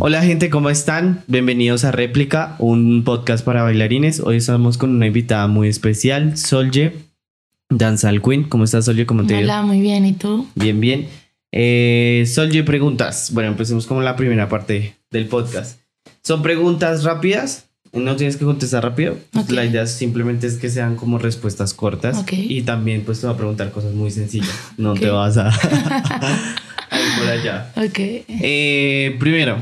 Hola gente, ¿cómo están? Bienvenidos a Réplica, un podcast para bailarines. Hoy estamos con una invitada muy especial, Solje, Danzal Queen. ¿Cómo estás, Solje? ¿Cómo te Hola, muy bien. ¿Y tú? Bien, bien. Eh, Solje, preguntas. Bueno, empecemos con la primera parte del podcast. Son preguntas rápidas, no tienes que contestar rápido. La idea simplemente es que sean como respuestas cortas. Ok. Y también pues te va a preguntar cosas muy sencillas. No te vas a... a ir por allá. Ok. Eh, primero,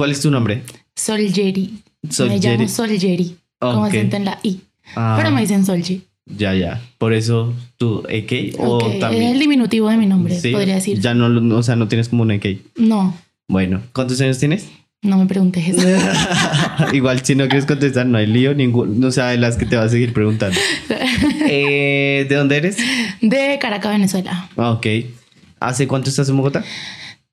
¿cuál es tu nombre? Soljeri. Me Soljeri. llamo Soljeri. Con Ok. acento en la I. Ah, Pero me dicen Solji. Ya, ya. Por eso tu EK o Ok, Es también... el diminutivo de mi nombre, Sí, podría decir. Ya no, o sea, no tienes como un EK. No, Bueno, ¿cuántos años tienes? no me preguntes eso. Igual si no quieres contestar, no hay lío, ningún, no sea de las que te va a seguir preguntando. Eh, ¿De dónde eres? De Caracas, Venezuela. Ah, ok. ¿Hace cuánto estás en Bogotá?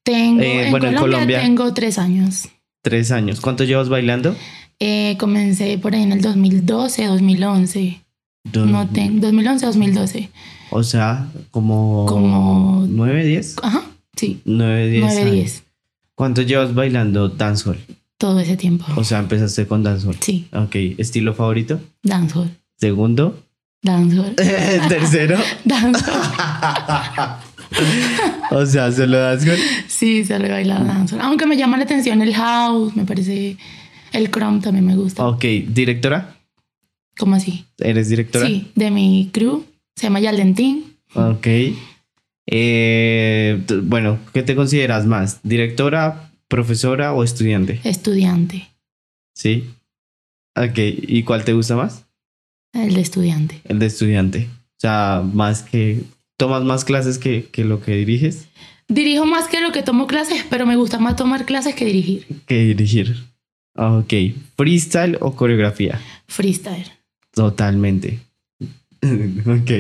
Tengo, Eh, en, bueno, en Colombia. tengo tres años. Tres años. ¿Cuánto llevas bailando? Eh, comencé por ahí en el 2012, 2011. Dos- No tengo, 2011, 2012. O sea, como... Como- ¿Nueve, diez? Ajá, sí. Nueve, diez 9, años. 10. ¿Cuánto llevas bailando dancehall? Todo ese tiempo. O sea, empezaste con dancehall. Sí, Ok. ¿Estilo favorito? dancehall. Segundo. Dancehall. Tercero. dancehall. O sea, solo dancehall. Sí, solo he bailado dancehall. Aunque me llama la atención el house, me parece. El chrome también me gusta. Ok. ¿Directora? ¿Cómo así? ¿Eres directora? Sí, de mi crew. Se llama Yaldentín. Ok. Eh, bueno, ¿qué te consideras más? ¿Directora, profesora o estudiante? Estudiante. Sí. Ok. ¿Y cuál te gusta más? El de estudiante. El de estudiante. O sea, más que... ¿Tomas más clases que, que lo que diriges? Dirijo más que lo que tomo clases, pero me gusta más tomar clases que dirigir. Que dirigir. Ok. ¿Freestyle o coreografía? Freestyle. Totalmente. ok.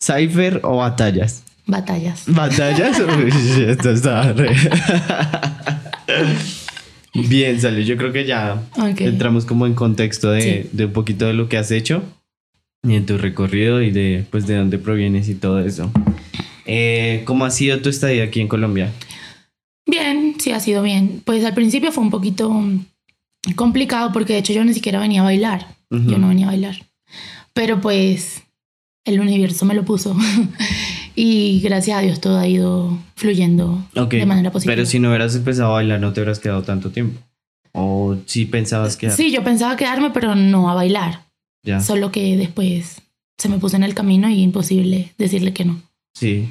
¿Cypher o batallas? Batallas. ¿Batallas? Esto está re- Bien, sale. Yo creo que ya entramos como en contexto de, Sí. de un poquito de lo que has hecho y en tu recorrido y de pues de dónde provienes y todo eso. Eh, ¿Cómo ha sido tu estadía aquí en Colombia? Bien, sí ha sido bien. Pues al principio fue un poquito mm, complicado porque de hecho yo ni siquiera venía a bailar. Yo no venía a bailar. Pero pues el universo me lo puso. y gracias a Dios todo ha ido fluyendo de manera positiva. Pero si no hubieras empezado a bailar, no te hubieras quedado tanto tiempo. O si pensabas que Sí, yo pensaba quedarme, pero no a bailar. Ya. Solo que después se me puso en el camino y imposible decirle que no. Sí.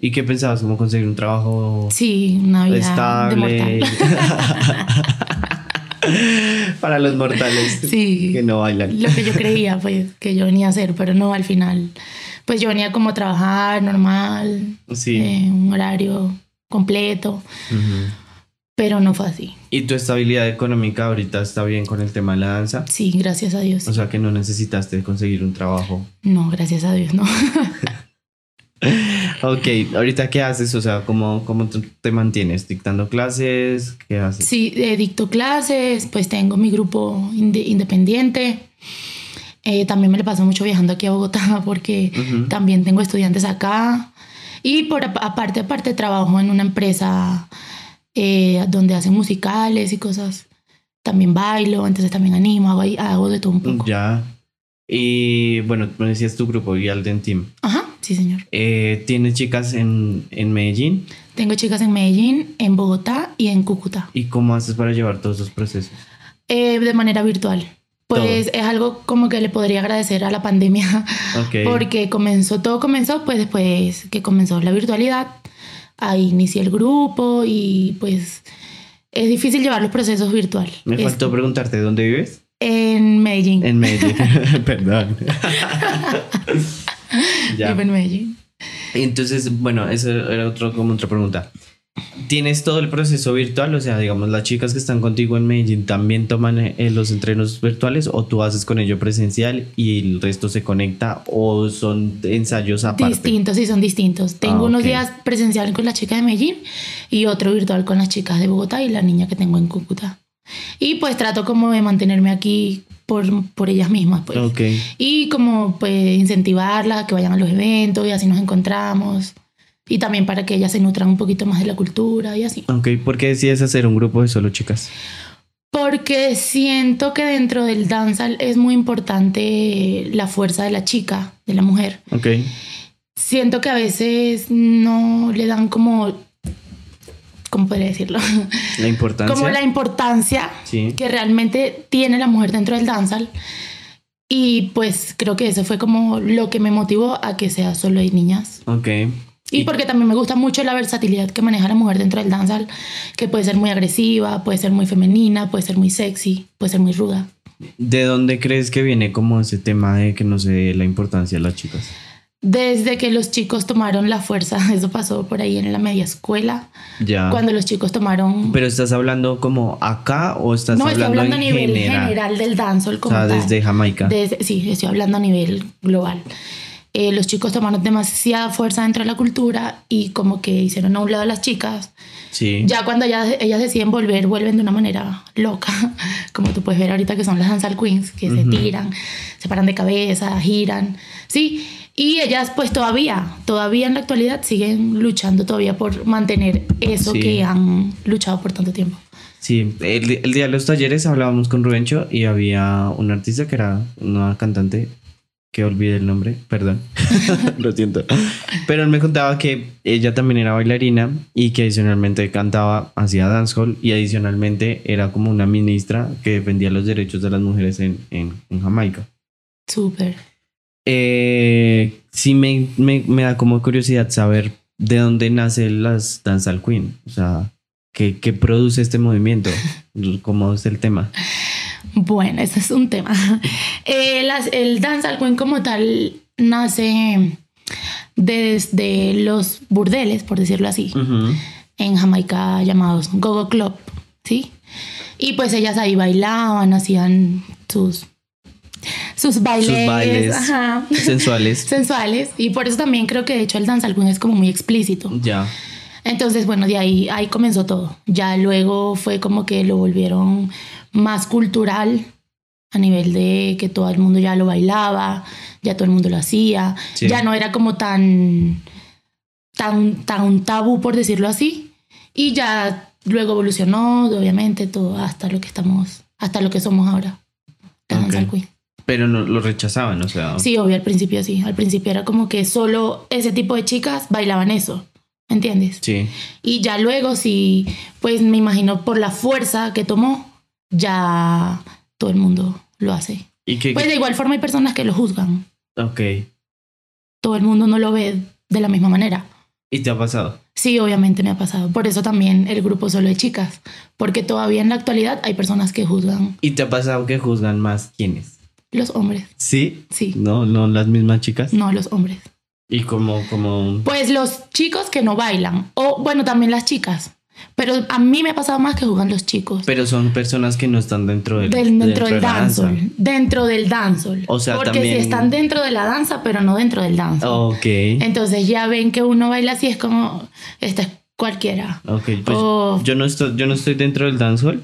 ¿Y qué pensabas? ¿Cómo conseguir un trabajo Sí, una vida estable? Para los mortales sí, que no bailan. lo que yo creía pues que yo venía a hacer, pero no al final. Pues yo venía como a trabajar normal, Sí. eh, un horario completo, Ujú. Pero no fue así. ¿Y tu estabilidad económica ahorita está bien con el tema de la danza? Sí, gracias a Dios. O sea que no necesitaste conseguir un trabajo. No, gracias a Dios, no. Ok, ahorita qué haces? O sea, ¿cómo, cómo te mantienes? ¿Dictando clases? ¿Qué haces? Sí, eh, dicto clases, pues tengo mi grupo inde- independiente. Eh, también me le paso mucho viajando aquí a Bogotá porque también tengo estudiantes acá. Y por ap- aparte, aparte trabajo en una empresa eh, donde hacen musicales y cosas. También bailo, entonces también animo, hago, hago de todo un poco. Ya. Y bueno, me decías tu grupo, Yalden Team. Ajá, sí señor. Eh, ¿Tienes chicas en, en Medellín? Tengo chicas en Medellín, en Bogotá y en Cúcuta. ¿Y cómo haces para llevar todos esos procesos? Eh, de manera virtual. Pues es algo como que le podría agradecer a la pandemia Ok. Porque comenzó, todo comenzó pues después que comenzó la virtualidad. Ahí inicié el grupo y pues es difícil llevar los procesos virtual. Me Es- faltó preguntarte, ¿dónde vives? En Medellín. En Medellín. Perdón. ya. Vivo en Medellín. Entonces, bueno, eso era otro, como otra pregunta. ¿Tienes todo el proceso virtual? O sea, digamos, las chicas que están contigo en Medellín también toman eh, los entrenos virtuales o tú haces con ello presencial y el resto se conecta o son ensayos aparte. Distintos, sí, son distintos. Tengo Ah, unos días presencial con las chicas de Medellín y otro virtual con las chicas de Bogotá y la niña que tengo en Cúcuta. Y pues trato como de mantenerme aquí por, por ellas mismas, pues. Ok. Y como pues incentivarlas a que vayan a los eventos y así nos encontramos. Y también para que ellas se nutran un poquito más de la cultura y así. Ok, ¿por qué decides hacer un grupo de solo chicas? Porque siento que dentro del danzal es muy importante la fuerza de la chica, de la mujer. Ok. Siento que a veces no le dan como, ¿cómo podría decirlo? La importancia. Como la importancia Sí. que realmente tiene la mujer dentro del danzal. Y pues creo que eso fue como lo que me motivó a que sea solo de niñas. Ok. Y porque también me gusta mucho la versatilidad que maneja la mujer dentro del danzal, que puede ser muy agresiva, puede ser muy femenina, puede ser muy sexy, puede ser muy ruda. ¿De dónde crees que viene como ese tema de que no se dé la importancia a las chicas? Desde que los chicos tomaron la fuerza, eso pasó por ahí en la media escuela, Ya. cuando los chicos tomaron... Pero estás hablando como acá o estás no, estoy hablando, hablando a en nivel general? general, del dancehall O como sea, tal. desde Jamaica. Desde- sí, estoy hablando a nivel global. Eh, los chicos tomaron demasiada fuerza dentro de la cultura y como que hicieron a un lado a las chicas. Sí. Ya cuando ellas, ellas deciden volver, vuelven de una manera loca, como tú puedes ver ahorita que son las dancehall queens, que se tiran, se paran de cabeza, giran, ¿sí? Y ellas pues todavía, todavía en la actualidad siguen luchando todavía por mantener eso Sí. que han luchado por tanto tiempo. Sí, el, el día de los talleres hablábamos con Rubencho y había un artista que era una cantante que olvidé el nombre, perdón, lo siento. Pero él me contaba que ella también era bailarina y que adicionalmente cantaba, hacía dancehall y adicionalmente era como una ministra que defendía los derechos de las mujeres en, en, en Jamaica. Súper. Eh, sí me, me, me da como curiosidad saber de dónde nace las Dancehall Queen, o sea, ¿qué, qué produce este movimiento? ¿Cómo es el tema? Bueno, ese es un tema. Eh, las- el dancehall queen como tal nace desde los burdeles, por decirlo así, en Jamaica llamados Gogo Club, ¿sí? Y pues ellas ahí bailaban, hacían sus, sus bailes, bailes. ajá, Sensuales. sensuales. Y por eso también creo que de hecho el dancehall queen es como muy explícito. Ya. Entonces, bueno, de ahí, ahí comenzó todo. Ya luego fue como que lo volvieron más cultural a nivel de que todo el mundo ya lo bailaba, ya todo el mundo lo hacía. Sí. Ya no era como tan, tan, tan tabú, por decirlo así. Y ya luego evolucionó, obviamente, todo hasta lo que estamos, hasta lo que somos ahora. La Ok. danza al queen. Pero no lo rechazaban, o sea. Sí, obvio, al principio sí. Al principio era como que solo ese tipo de chicas bailaban eso. ¿Entiendes? Sí. Y ya luego, sí, pues me imagino por la fuerza que tomó, ya todo el mundo lo hace. ¿Y qué? Pues de igual forma hay personas que lo juzgan. Ok. Todo el mundo no lo ve de la misma manera. ¿Y te ha pasado? Sí, obviamente me ha pasado. Por eso también el grupo solo de chicas. Porque todavía en la actualidad hay personas que juzgan ¿Y te ha pasado que juzgan más quiénes? los hombres. Sí. Sí, No, no las mismas chicas. no los hombres. Y como, como. Pues los chicos que no bailan. O bueno, también las chicas. Pero a mí me ha pasado más que juzgan los chicos. Pero son personas que no están dentro del, Del- dentro del de la danza. dancehall. Dentro del dancehall. O sea, Porque también- si están dentro de la danza, pero no dentro del dancehall. Ok. Entonces ya ven que uno baila así, es como, esta es cualquiera. Ok, pues O- yo no estoy, yo no estoy dentro del dancehall.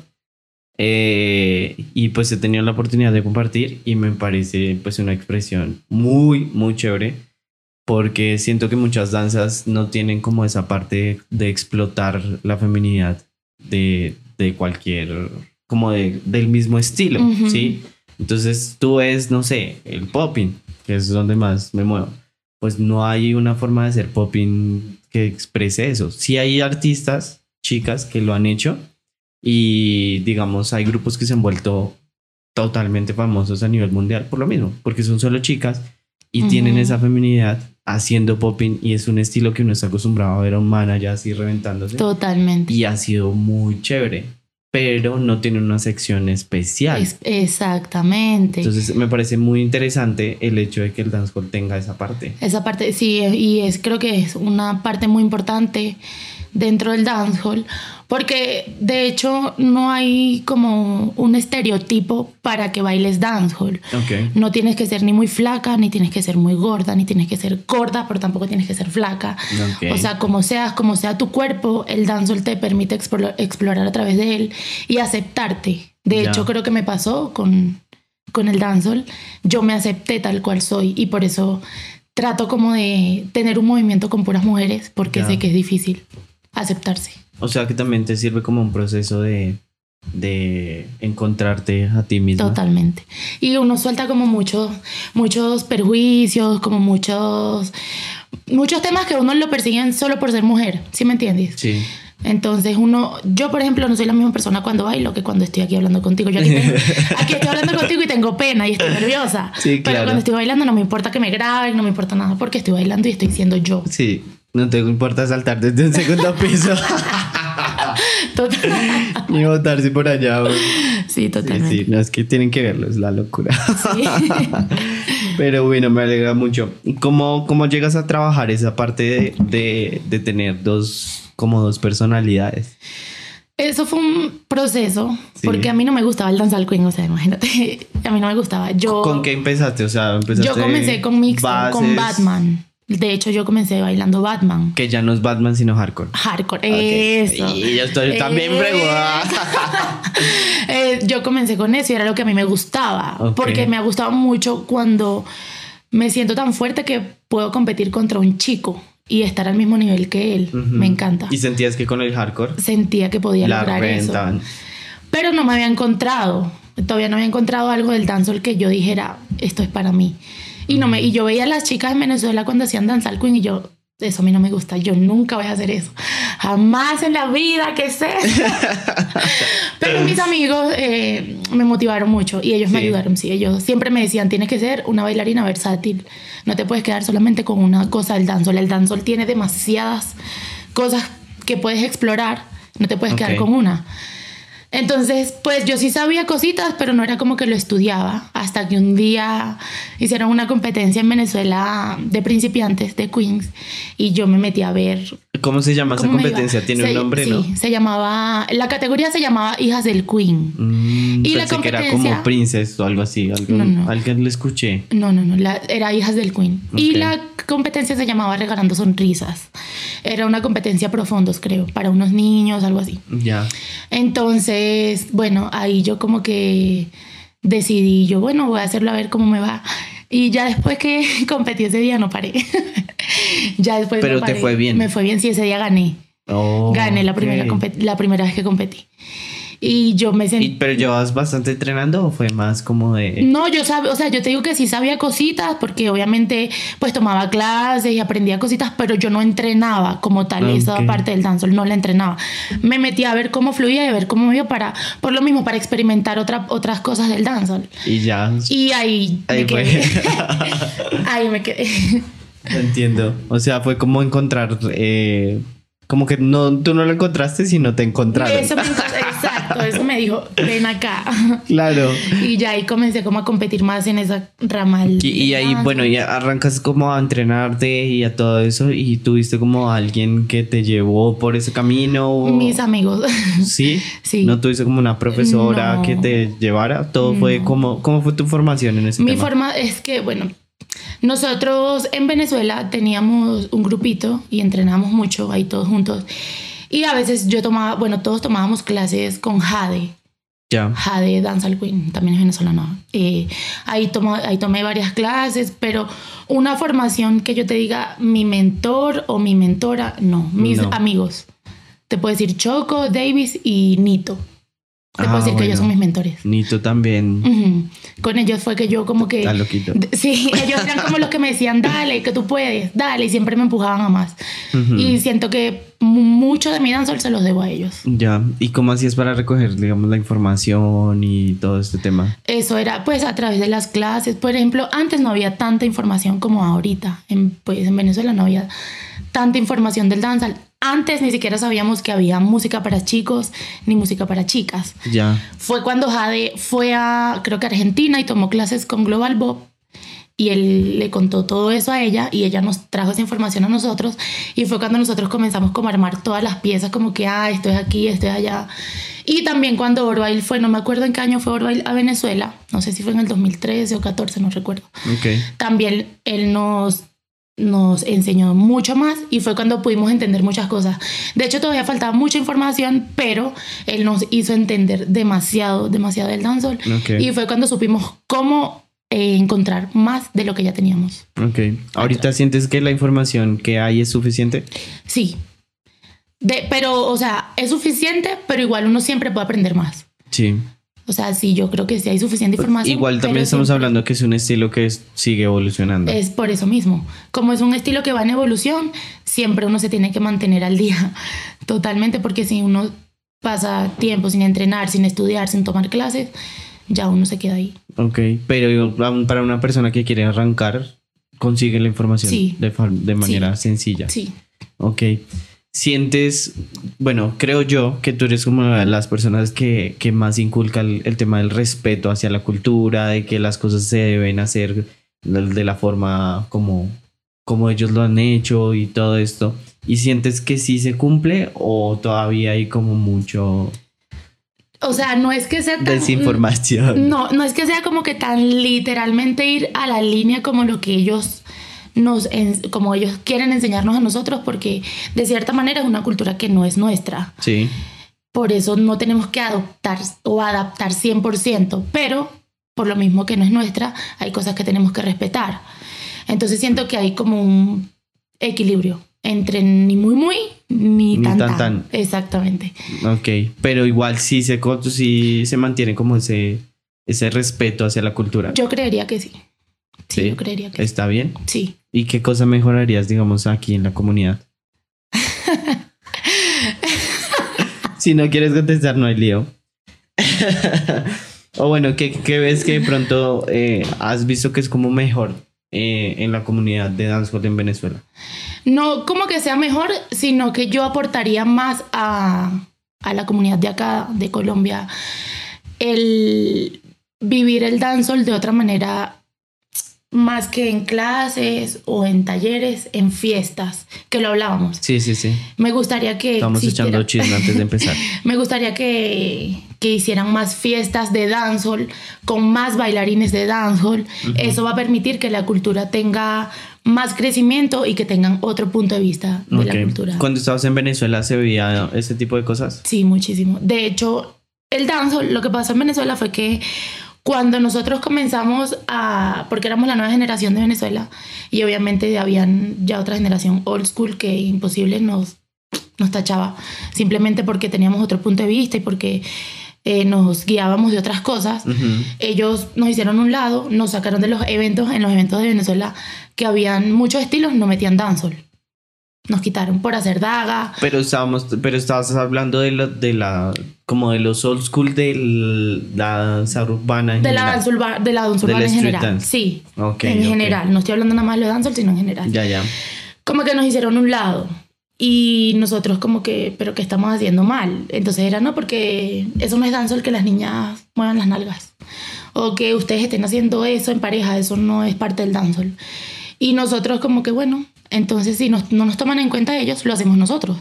eh, y pues he tenido la oportunidad de compartir y me parece pues una expresión muy, muy chévere. Porque siento que muchas danzas no tienen como esa parte de explotar la feminidad de, de cualquier, como de, del mismo estilo, Ujú. ¿sí? Entonces tú ves, no sé, el popping, que es donde más me muevo. Pues no hay una forma de hacer popping que exprese eso. Sí hay artistas, chicas, que lo han hecho y digamos hay grupos que se han vuelto totalmente famosos a nivel mundial por lo mismo, porque son solo chicas y tienen esa feminidad haciendo popping y es un estilo que uno está acostumbrado a ver a un man allá así reventándose Totalmente. y ha sido muy chévere, pero no tiene una sección especial. Es- exactamente. Entonces me parece muy interesante el hecho de que el dancehall tenga esa parte. Esa parte, sí, y es, creo que es una parte muy importante dentro del dancehall, porque de hecho no hay como un estereotipo para que bailes dancehall. Ok. No tienes que ser ni muy flaca, ni tienes que ser muy gorda, ni tienes que ser gorda, pero tampoco tienes que ser flaca. Ok. O sea, como seas, como sea tu cuerpo, el dancehall te permite explo- explorar a través de él y aceptarte. De hecho, creo que me pasó con, con el dancehall. Yo me acepté tal cual soy y por eso trato como de tener un movimiento con puras mujeres porque sé que es difícil aceptarse. O sea que también te sirve como un proceso de, de encontrarte a ti mismo. Totalmente. Y uno suelta como muchos, muchos perjuicios, como muchos, muchos temas que uno lo persiguen solo por ser mujer, ¿sí me entiendes? Sí. Entonces uno, yo por ejemplo no soy la misma persona cuando bailo que cuando estoy aquí hablando contigo. Yo aquí, tengo- aquí estoy hablando contigo y tengo pena y estoy nerviosa. Sí, Pero claro. cuando estoy bailando no me importa que me graben, no me importa nada porque estoy bailando y estoy siendo yo. Sí. No te importa saltar desde un segundo piso Total- ni botarse por allá. Sí, Sí, totalmente. sí, no es que tienen que verlo, es la locura. Sí. Pero bueno, me alegra mucho. ¿Y cómo, cómo llegas a trabajar esa parte de, de, de tener dos, como dos personalidades? Eso fue un proceso Sí. porque a mí no me gustaba el dancehall queen, o sea, imagínate, a mí no me gustaba. Yo ¿Con qué empezaste? O sea, empezaste Yo comencé con mixto, con Batman. De hecho, yo comencé bailando Batman. Que ya no es Batman, sino hardcore. Hardcore, Ok. eso. Y yo estoy también Eh, eh, yo comencé con eso y era lo que a mí me gustaba. Porque me ha gustado mucho cuando me siento tan fuerte que puedo competir contra un chico y estar al mismo nivel que él. Me encanta. ¿Y sentías que con el hardcore Sentía que podía la lograr eso. Pero no me había encontrado. Todavía no había encontrado algo del dancehall que yo dijera, esto es para mí. Y, no me, y yo veía a las chicas en Venezuela cuando hacían dancehall queen y yo, eso a mí no me gusta, yo nunca voy a hacer eso. Jamás en la vida, ¿qué sé? Pero mis amigos eh, me motivaron mucho y ellos me Sí. ayudaron. Sí, ellos siempre me decían, tienes que ser una bailarina versátil. No te puedes quedar solamente con una cosa del dancehall. El dancehall tiene demasiadas cosas que puedes explorar. No te puedes quedar Ok. con una. Entonces, pues yo sí sabía cositas, pero no era como que lo estudiaba. Hasta que un día hicieron una competencia en Venezuela de principiantes, de Queens, y yo me metí a ver. ¿Cómo se llama esa competencia? Tiene Se- un nombre, sí, ¿no? se llamaba. La categoría se llamaba Hijas del Queen. Mm, Y la pensé que era competencia- como Princess o algo así. Algo, No, no. Alguien le escuché. No, no, no, la- era Hijas del Queen. Y Ok. la competencia se llamaba Regalando Sonrisas. Era una competencia pro fondos, creo, para unos niños, algo así. Ya. Entonces, bueno, ahí yo como que decidí, yo, bueno, voy a hacerlo a ver cómo me va. Y ya después que competí ese día no paré. ya después Pero no te fue bien. Me fue bien, sí, ese día gané. Oh, gané la primera, ok. compet- la primera vez que competí. Y yo me sentí... ¿Y, ¿Pero llevabas bastante entrenando o fue más como de... No, yo sabía, o sea, yo te digo que sí sabía cositas porque obviamente pues tomaba clases y aprendía cositas, pero yo no entrenaba como tal esa Ok. parte del dancehall, no la entrenaba. Me metía a ver cómo fluía y a ver cómo me iba para, por lo mismo, para experimentar otra, otras cosas del dancehall. Y ya... Y ahí, Ahí me quedé. ahí me quedé. Entiendo. O sea, fue como encontrar... eh, como que no, tú no lo encontraste, sino te encontraron. Eso me, exacto, eso me dijo, ven acá. Claro. Y ya ahí comencé como a competir más en esa rama. del Y, y ahí, bueno, ya arrancas como a entrenarte y a todo eso y tuviste como alguien que te llevó por ese camino. o- Mis amigos. Sí. Sí. No tuviste como una profesora No. que te llevara. Todo fue como, ¿cómo fue tu formación en ese Mi tema? forma es que, bueno, nosotros en Venezuela teníamos un grupito y entrenábamos mucho ahí todos juntos. Y a veces yo tomaba, bueno, todos tomábamos clases con Jade. Ya. Jade Dancehall Queen, también es venezolana. Eh, ahí, tomo, ahí tomé varias clases, pero una formación que yo te diga mi mentor o mi mentora, no, mis No. amigos. Te puedo decir Choco, Davis y Nito. Te Ah, puedo decir que ellos son mis mentores. Nito también. Con ellos fue que yo como que... Está loquito. Sí, ellos eran como los que me decían, dale, que tú puedes, dale, y siempre me empujaban a más. Y siento que mu- mucho de mi dancehall se los debo a ellos. Ya. ¿Y cómo hacías para recoger, digamos, la información y todo este tema? Eso era pues a través de las clases. Por ejemplo, antes no había tanta información como ahorita. En, pues en Venezuela no había tanta información del dancehall. Antes ni siquiera sabíamos que había música para chicos ni música para chicas. Ya. Fue cuando Jade fue a, creo que Argentina y tomó clases con Global Bob y él le contó todo eso a ella y ella nos trajo esa información a nosotros y fue cuando nosotros comenzamos como a armar todas las piezas como que, ah, esto es aquí, esto es allá. Y también cuando Orbail fue, no me acuerdo en qué año fue Orbail a Venezuela, no sé si fue en el 2013 o 14, no recuerdo. Ok. También él nos nos enseñó mucho más y fue cuando pudimos entender muchas cosas. De hecho, todavía faltaba mucha información, pero él nos hizo entender demasiado, demasiado del dancehall. Ok. Y fue cuando supimos cómo eh, encontrar más de lo que ya teníamos. Ok. ¿Ahorita sientes que la información que hay es suficiente? Sí. De, pero, o sea, es suficiente, pero igual uno siempre puede aprender más. Sí. O sea, sí, yo creo que sí hay suficiente información. Igual también estamos siempre- hablando que es un estilo que es- sigue evolucionando. Es por eso mismo. Como es un estilo que va en evolución, siempre uno se tiene que mantener al día. Totalmente, porque si uno pasa tiempo sin entrenar, sin estudiar, sin tomar clases, ya uno se queda ahí. Ok, pero para una persona que quiere arrancar, consigue la información Sí. de, de manera Sí. sencilla. Sí. Ok. Sientes, bueno, creo yo que tú eres como de las personas que, que más inculca el, el tema del respeto hacia la cultura, de que las cosas se deben hacer de, de la forma como, como ellos lo han hecho y todo esto. ¿Y sientes que sí se cumple o todavía hay como mucho O sea, no es que sea tan... desinformación? No, no es que sea como que tan literalmente ir a la línea como lo que ellos nos como ellos quieren enseñarnos a nosotros porque de cierta manera es una cultura que no es nuestra. Sí. Por eso no tenemos que adoptar o adaptar 100%, pero por lo mismo que no es nuestra, hay cosas que tenemos que respetar. Entonces siento que hay como un equilibrio entre ni muy muy ni, Ni tan tan, tan. Exactamente. Ok, pero igual sí se, sí se mantiene como ese, ese respeto hacia la cultura. Yo creería que sí. Sí, Sí. yo creería que sí. ¿Está bien? Sí. ¿Y qué cosa mejorarías, digamos, aquí en la comunidad? si no quieres contestar, no hay lío. o bueno, ¿qué, qué ves que de pronto eh, has visto que es como mejor eh, en la comunidad de dancehall en Venezuela? No como que sea mejor, sino que yo aportaría más a, a la comunidad de acá, de Colombia, el vivir el dancehall de otra manera, más que en clases o en talleres, en fiestas, que lo hablábamos. Sí, sí, sí. Me gustaría que... Estamos existiera- echando chisme antes de empezar. Me gustaría que, que hicieran más fiestas de dancehall con más bailarines de dancehall. Eso va a permitir que la cultura tenga más crecimiento y que tengan otro punto de vista de la cultura. Cuando estabas en Venezuela, ¿se veía ese tipo de cosas? Sí, muchísimo. De hecho, el dancehall, lo que pasó en Venezuela fue que cuando nosotros comenzamos a, porque éramos la nueva generación de Venezuela y obviamente habían ya otra generación old school que imposible nos, nos tachaba, simplemente porque teníamos otro punto de vista y porque eh, nos guiábamos de otras cosas. Ellos nos hicieron un lado, nos sacaron de los eventos, en los eventos de Venezuela que habían muchos estilos, no metían dancehall. Nos quitaron por hacer daga, Pero estábamos, pero estabas hablando de la, de la, como de los old school de la danza urbana en De la, general. danza urba- de la danza De la urbana en general. dance. Sí, en general. No estoy hablando nada más de dancehall, sino en general. Ya, ya. Como que nos hicieron un lado. Y nosotros como que, pero ¿qué estamos haciendo mal? Entonces era, no, porque eso no es dancehall que las niñas muevan las nalgas. O que ustedes estén haciendo eso en pareja, eso no es parte del dancehall. Y nosotros como que, bueno, entonces si nos- no nos toman en cuenta ellos, lo hacemos nosotros.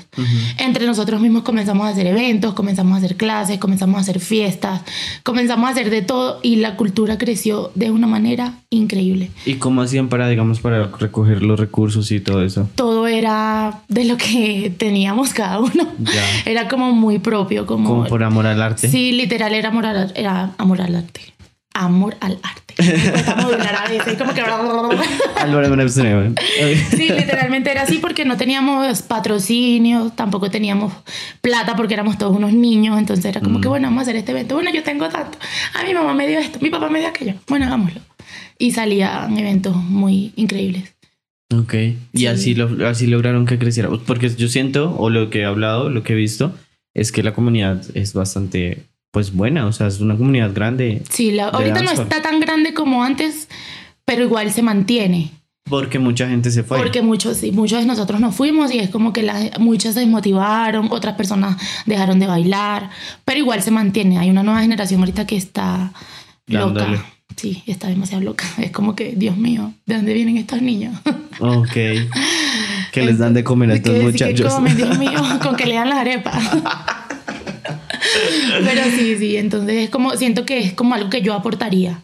Entre nosotros mismos comenzamos a hacer eventos, comenzamos a hacer clases, comenzamos a hacer fiestas, comenzamos a hacer de todo y la cultura creció de una manera increíble. ¿Y cómo hacían para, digamos, para recoger los recursos y todo eso? Todo era de lo que teníamos cada uno. Ya. Era como muy propio, como... Como por amor al arte. Sí, literal era amor al, era amor al arte. Amor al arte. Veces, como que... Menezes. Sí, literalmente era así porque no teníamos patrocinio, tampoco teníamos plata porque éramos todos unos niños, entonces era como que bueno, vamos a hacer este evento. Bueno, yo tengo tanto. A mi mamá me dio esto, mi papá me dio aquello. Bueno, hagámoslo. Y salían eventos muy increíbles. Ok. Y Sí. así, lo, así lograron que creciera. Porque yo siento, o lo que he hablado, lo que he visto, es que la comunidad es bastante, pues buena. O sea, es una comunidad grande. Sí, la- ahorita no está tan grande como antes, pero igual se mantiene. Porque mucha gente se fue. Porque muchos, sí, muchos de nosotros nos fuimos y es como que la- muchas se desmotivaron, otras personas dejaron de bailar, pero igual se mantiene. Hay una nueva generación ahorita que está Dándole. loca. Sí, está demasiado loca. Es como que, Dios mío, ¿de dónde vienen estos niños? Ok. Que les dan de comer a estos ¿Qué- qué muchachos. comen, Dios mío, con que le dan las arepas. Pero sí, sí, entonces es como, siento que es como algo que yo aportaría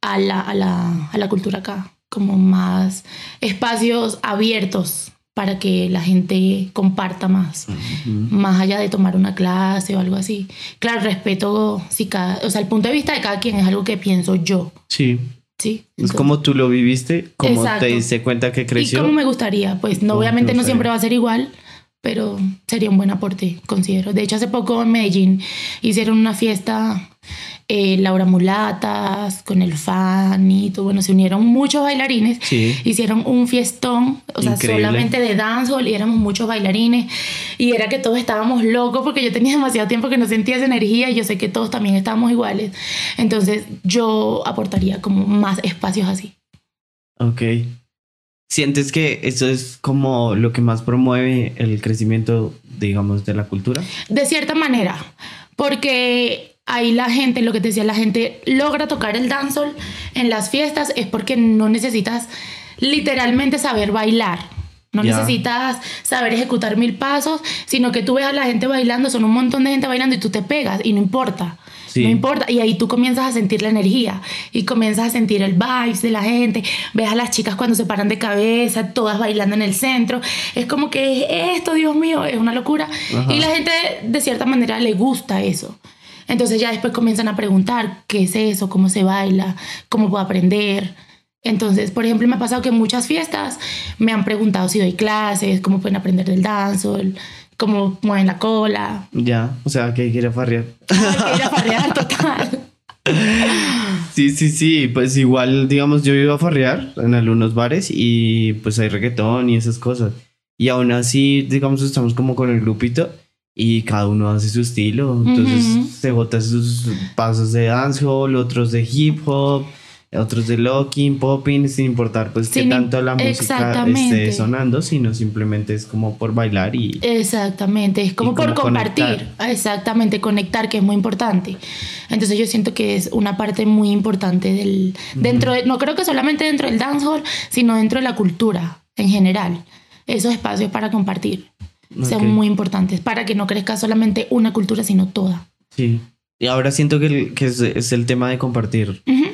a la, a la, a la cultura acá, como más espacios abiertos para que la gente comparta más, más allá de tomar una clase o algo así. Claro, respeto, si cada, o sea, el punto de vista de cada quien es algo que pienso yo. Sí. Sí. Es como tú lo viviste, como Exacto. te diste cuenta que ¿Y creció. cómo me gustaría? Pues no, ¿Cómo te obviamente no siempre va a ser igual, pero sería un buen aporte, considero. De hecho, hace poco en Medellín hicieron una fiesta, eh, Laura Mulatas, con el fan y todo. Bueno, se unieron muchos bailarines. Sí. Hicieron un fiestón, o sea, Increíble. solamente de dancehall y éramos muchos bailarines. Y era que todos estábamos locos porque yo tenía demasiado tiempo que no sentía esa energía y yo sé que todos también estábamos iguales. Entonces, yo aportaría como más espacios así. Ok. ¿Sientes que eso es como lo que más promueve el crecimiento, digamos, de la cultura? De cierta manera, porque ahí la gente, lo que te decía, la gente logra tocar el dancehall en las fiestas es porque no necesitas literalmente saber bailar. No necesitas saber ejecutar mil pasos, sino que tú ves a la gente bailando, son un montón de gente bailando y tú te pegas y no importa. Sí. No importa. Y ahí tú comienzas a sentir la energía y comienzas a sentir el vibes de la gente. Ves a las chicas cuando se paran de cabeza, todas bailando en el centro. Es como que es esto, Dios mío, es una locura. Ajá. Y la gente de cierta manera le gusta eso. Entonces ya después comienzan a preguntar qué es eso, cómo se baila, cómo puedo aprender. Entonces, por ejemplo, me ha pasado que en muchas fiestas me han preguntado si doy clases, cómo pueden aprender del dancehall, cómo mueven la cola. Ya, o sea, que quiere farrear. Hay que ir a farrear total. Sí, sí, sí, pues igual, digamos, yo iba a farrear en algunos bares y pues hay reggaetón y esas cosas. Y aún así, digamos, estamos como con el grupito y cada uno hace su estilo. Entonces se bota sus pasos de dancehall, otros de hip hop, otros de locking, popping, sin importar pues que Sin- tanto la música esté sonando, sino simplemente es como por bailar y... Exactamente, es como por compartir, conectar. exactamente, conectar, que es muy importante. Entonces yo siento que es una parte muy importante del, dentro de, no creo que solamente dentro del dancehall, sino dentro de la cultura en general. Esos espacios para compartir son muy importantes, para que no crezca solamente una cultura, sino toda. Sí. Y ahora siento que, el- que es, es el tema de compartir. Ujú.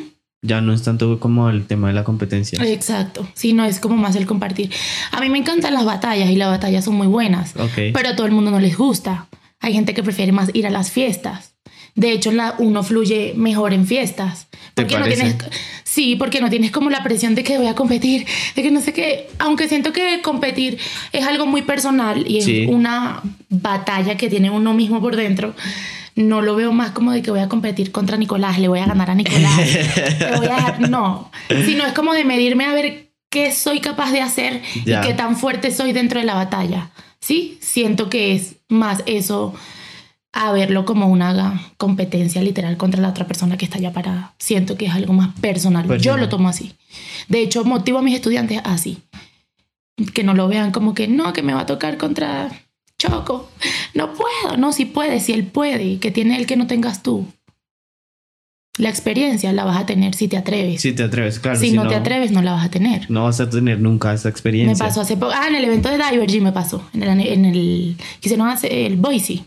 Ya no es tanto como el tema de la competencia. Exacto, sí, no es como más el compartir. A mí me encantan las batallas y las batallas son muy buenas. Ok. pero a todo el mundo no les gusta. Hay gente que prefiere más ir a las fiestas. De hecho, la, uno fluye mejor en fiestas. ¿Te Porque no parece? tienes, sí, porque no tienes como la presión de que voy a competir, de que no sé qué. Aunque siento que competir es algo muy personal y es Sí. una batalla que tiene uno mismo por dentro. No lo veo más como de que voy a competir contra Nicolás, le voy a ganar a Nicolás. le voy a dejar- no, sino es como de medirme a ver qué soy capaz de hacer y qué tan fuerte soy dentro de la batalla. Sí, siento que es más eso a verlo como una competencia literal contra la otra persona que está allá parada. Siento que es algo más personal. Yo lo tomo así. De hecho, motivo a mis estudiantes así. Que no lo vean como que no, que me va a tocar contra Choco. No puedo. No, si puede, si él puede. Que tiene el que no tengas tú. La experiencia la vas a tener si te atreves. Si te atreves, claro. si, no, te atreves, no la vas a tener. No vas a tener nunca esa Me experiencia. pasó hace poco. Ah, en el evento de Divergy me pasó. En el, en el que hicieron hace- el Boise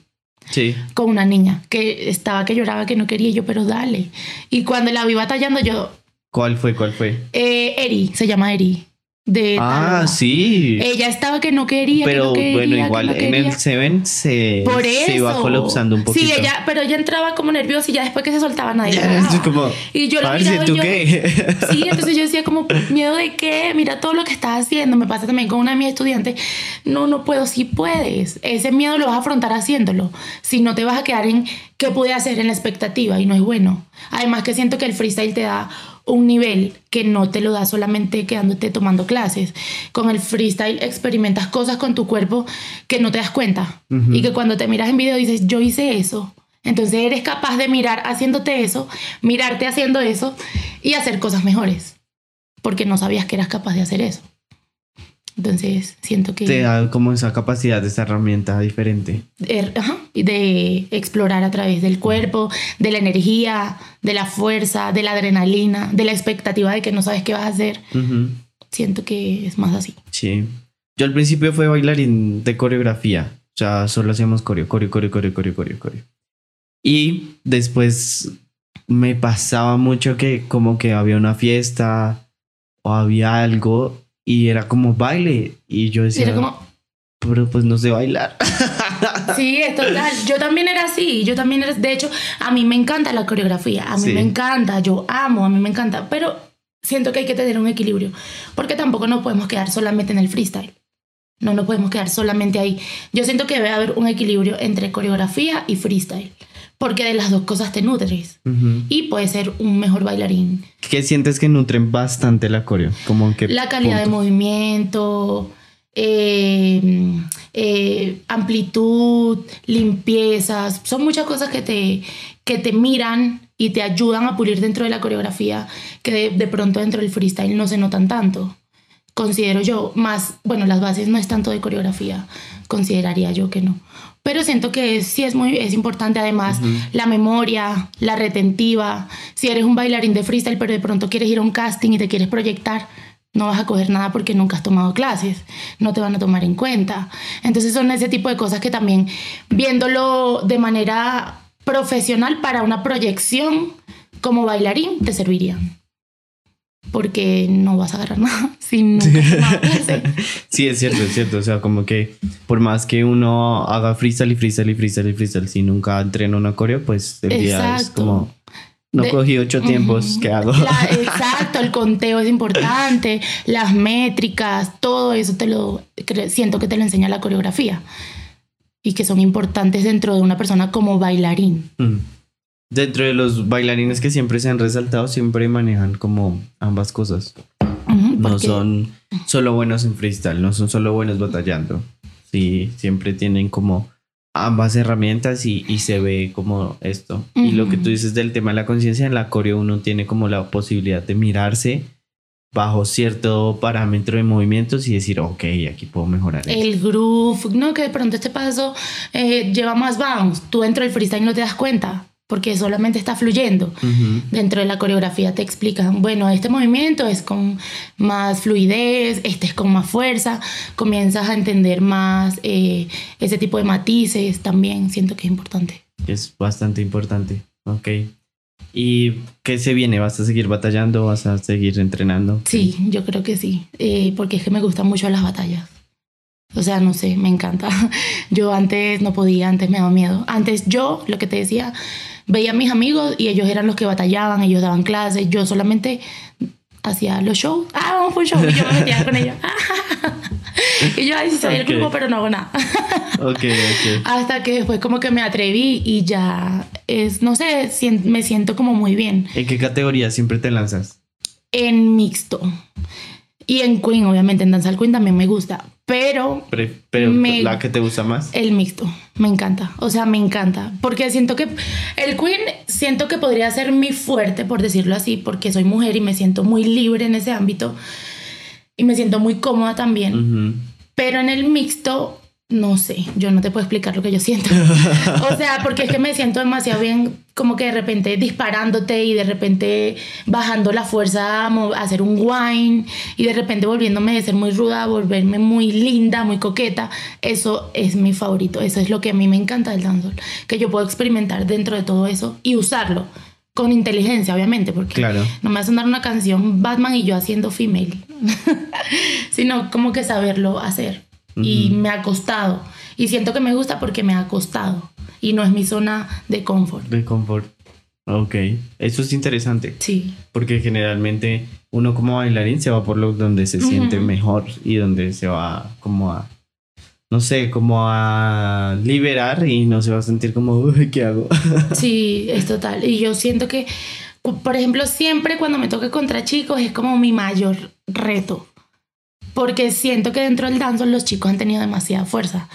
Sí. con una niña que estaba que lloraba que no quería yo, pero dale. Y cuando la vi batallando, yo, ¿Cuál fue? ¿Cuál fue? eh, Eri, se llama Eri. De Ah, sí. Ella estaba que no quería. que Pero no quería, bueno, que igual no en el. Seven se, Por eso. se iba colapsando un poquito. Sí, ella, pero ella entraba como nerviosa y ya después que se soltaba nadie. como, y yo la miraba y ¿tú yo- qué? Sí, entonces yo decía como, ¿miedo de qué? Mira todo lo que estás haciendo. Me pasa también con una de mis estudiantes. No, no puedo, sí puedes. Ese miedo lo vas a afrontar haciéndolo. Si no te vas a quedar en qué pude hacer en la expectativa y no es bueno. Además que siento que el freestyle te da un nivel que no te lo da solamente quedándote tomando clases. Con el freestyle experimentas cosas con tu cuerpo que no te das cuenta. Y que cuando te miras en video dices, yo hice eso. Entonces eres capaz de mirar haciéndote eso, mirarte haciendo eso y hacer cosas mejores. Porque no sabías que eras capaz de hacer eso. Entonces siento que... Te da como esa capacidad, esa herramienta diferente. Er- ajá, de explorar a través del cuerpo, de la energía, de la fuerza, de la adrenalina, de la expectativa de que no sabes qué vas a hacer. Ujú. Siento que es más así. Sí. Yo al principio fue bailarín de coreografía. O sea, solo hacíamos coreo, coreo, coreo, coreo, coreo, coreo, coreo. Y después me pasaba mucho que como que había una fiesta o había algo y era como baile. Y yo Y decía, era como, pero pues no sé bailar. sí, es total. Yo también era así. Yo también era. De hecho, a mí me encanta la coreografía. A mí Sí. me encanta. Yo amo. A mí me encanta. Pero siento que hay que tener un equilibrio, porque tampoco nos podemos quedar solamente en el freestyle. No nos podemos quedar solamente ahí. Yo siento que debe haber un equilibrio entre coreografía y freestyle, porque de las dos cosas te nutres y puedes ser un mejor bailarín. ¿Qué sientes que nutren bastante la coreo? Como la calidad de movimiento, eh, eh, amplitud, limpiezas, son muchas cosas que te, que te miran y te ayudan a pulir dentro de la coreografía que de, pronto dentro del freestyle no se notan tanto. Considero yo más, bueno, las bases no es tanto de coreografía, consideraría yo que no. Pero siento que sí es muy es importante además la memoria, la retentiva. Si eres un bailarín de freestyle pero de pronto quieres ir a un casting y te quieres proyectar, no vas a coger nada porque nunca has tomado clases, no te van a tomar en cuenta. Entonces son ese tipo de cosas que también viéndolo de manera profesional para una proyección como bailarín te servirían. Porque no vas a agarrar nada sin nunca Sí, es cierto, es cierto. O sea, como que por más que uno haga freestyle y freestyle y freestyle y freestyle, si nunca entrena una coreo, pues el día es como no cogí ocho tiempos, ¿qué hago? exacto, el conteo es importante, las métricas, todo eso te lo siento que te lo enseña la coreografía y que son importantes dentro de una persona como bailarín. Mm. Dentro de los bailarines que siempre se han resaltado, siempre manejan como ambas cosas. no son solo buenos en freestyle, no son solo buenos batallando. Sí, siempre tienen como ambas herramientas y, se ve como esto. Y lo que tú dices del tema de la conciencia, en la coreo uno tiene como la posibilidad de mirarse bajo cierto parámetro de movimientos y decir, ok, aquí puedo mejorar. El groove, no, que de pronto este paso eh, lleva más bounce, tú dentro del freestyle no te das cuenta porque solamente está fluyendo. Dentro de la coreografía te explican, bueno, este movimiento es con más fluidez, este es con más fuerza, comienzas a entender más eh, ese tipo de matices también, siento que es importante. Es bastante importante, ok. ¿Y qué se viene? ¿Vas a seguir batallando? ¿Vas a seguir entrenando? Sí, yo creo que sí, eh, porque es que me gustan mucho las batallas. O sea, no sé, me encanta. Yo antes no podía, antes me daba miedo. Antes yo, lo que te decía, veía a mis amigos y ellos eran los que batallaban, ellos daban clases, yo solamente hacía los shows. Ah, vamos por un show. Y yo me metía con ellos. y yo, ahí sí soy el grupo, pero no hago nada. ok, ok. Hasta que después como que me atreví y ya es, no sé, me siento como muy bien. ¿En qué categoría siempre te lanzas? En mixto. Y en Queen, obviamente, en Danza Queen también me gusta. Pero. pero la que te gusta más. El mixto. Me encanta. O sea, me encanta. Porque siento que. El Queen siento que podría ser mi fuerte, por decirlo así, porque soy mujer y me siento muy libre en ese ámbito. Y me siento muy cómoda también. Pero en el mixto no sé, yo no te puedo explicar lo que yo siento. o sea, porque es que me siento demasiado bien, como que de repente disparándote y de repente bajando la fuerza a hacer un wine y de repente volviéndome de ser muy ruda volverme muy linda, muy coqueta. Eso es mi favorito. Eso es lo que a mí me encanta del dancehall, que yo puedo experimentar dentro de todo eso y usarlo con inteligencia, obviamente, porque no me va a sonar una canción Batman y yo haciendo female, sino como que saberlo hacer y me ha costado. Y siento que me gusta porque me ha costado y no es mi zona de confort. De confort. Ok, eso es interesante. Sí. Porque generalmente uno como bailarín se va por lo donde se siente mejor y donde se va como a, no sé, como a liberar y no se va a sentir como, uy, ¿qué hago? sí, es total. Y yo siento que, por ejemplo, siempre cuando me toque contra chicos es como mi mayor reto porque siento que dentro del danzo los chicos han tenido demasiada fuerza.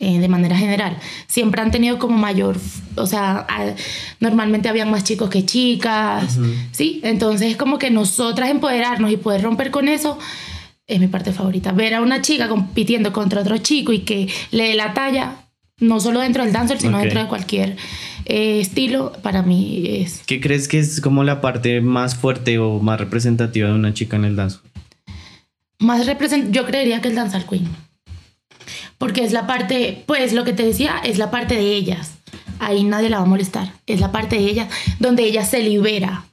Eh, de manera general, siempre han tenido como mayor, o sea, normalmente habían más chicos que chicas, ¿sí? Entonces es como que nosotras empoderarnos y poder romper con eso es mi parte favorita. Ver a una chica compitiendo contra otro chico y que le dé la talla, no solo dentro del dancer, sino dentro de cualquier eh, estilo, para mí es... ¿Qué crees que es como la parte más fuerte o más representativa de una chica en el danzo? Más represent yo creería que el danzar queen. Porque es la parte, pues lo que te decía, es la parte de ellas. Ahí nadie la va a molestar. Es la parte de ellas donde ella se libera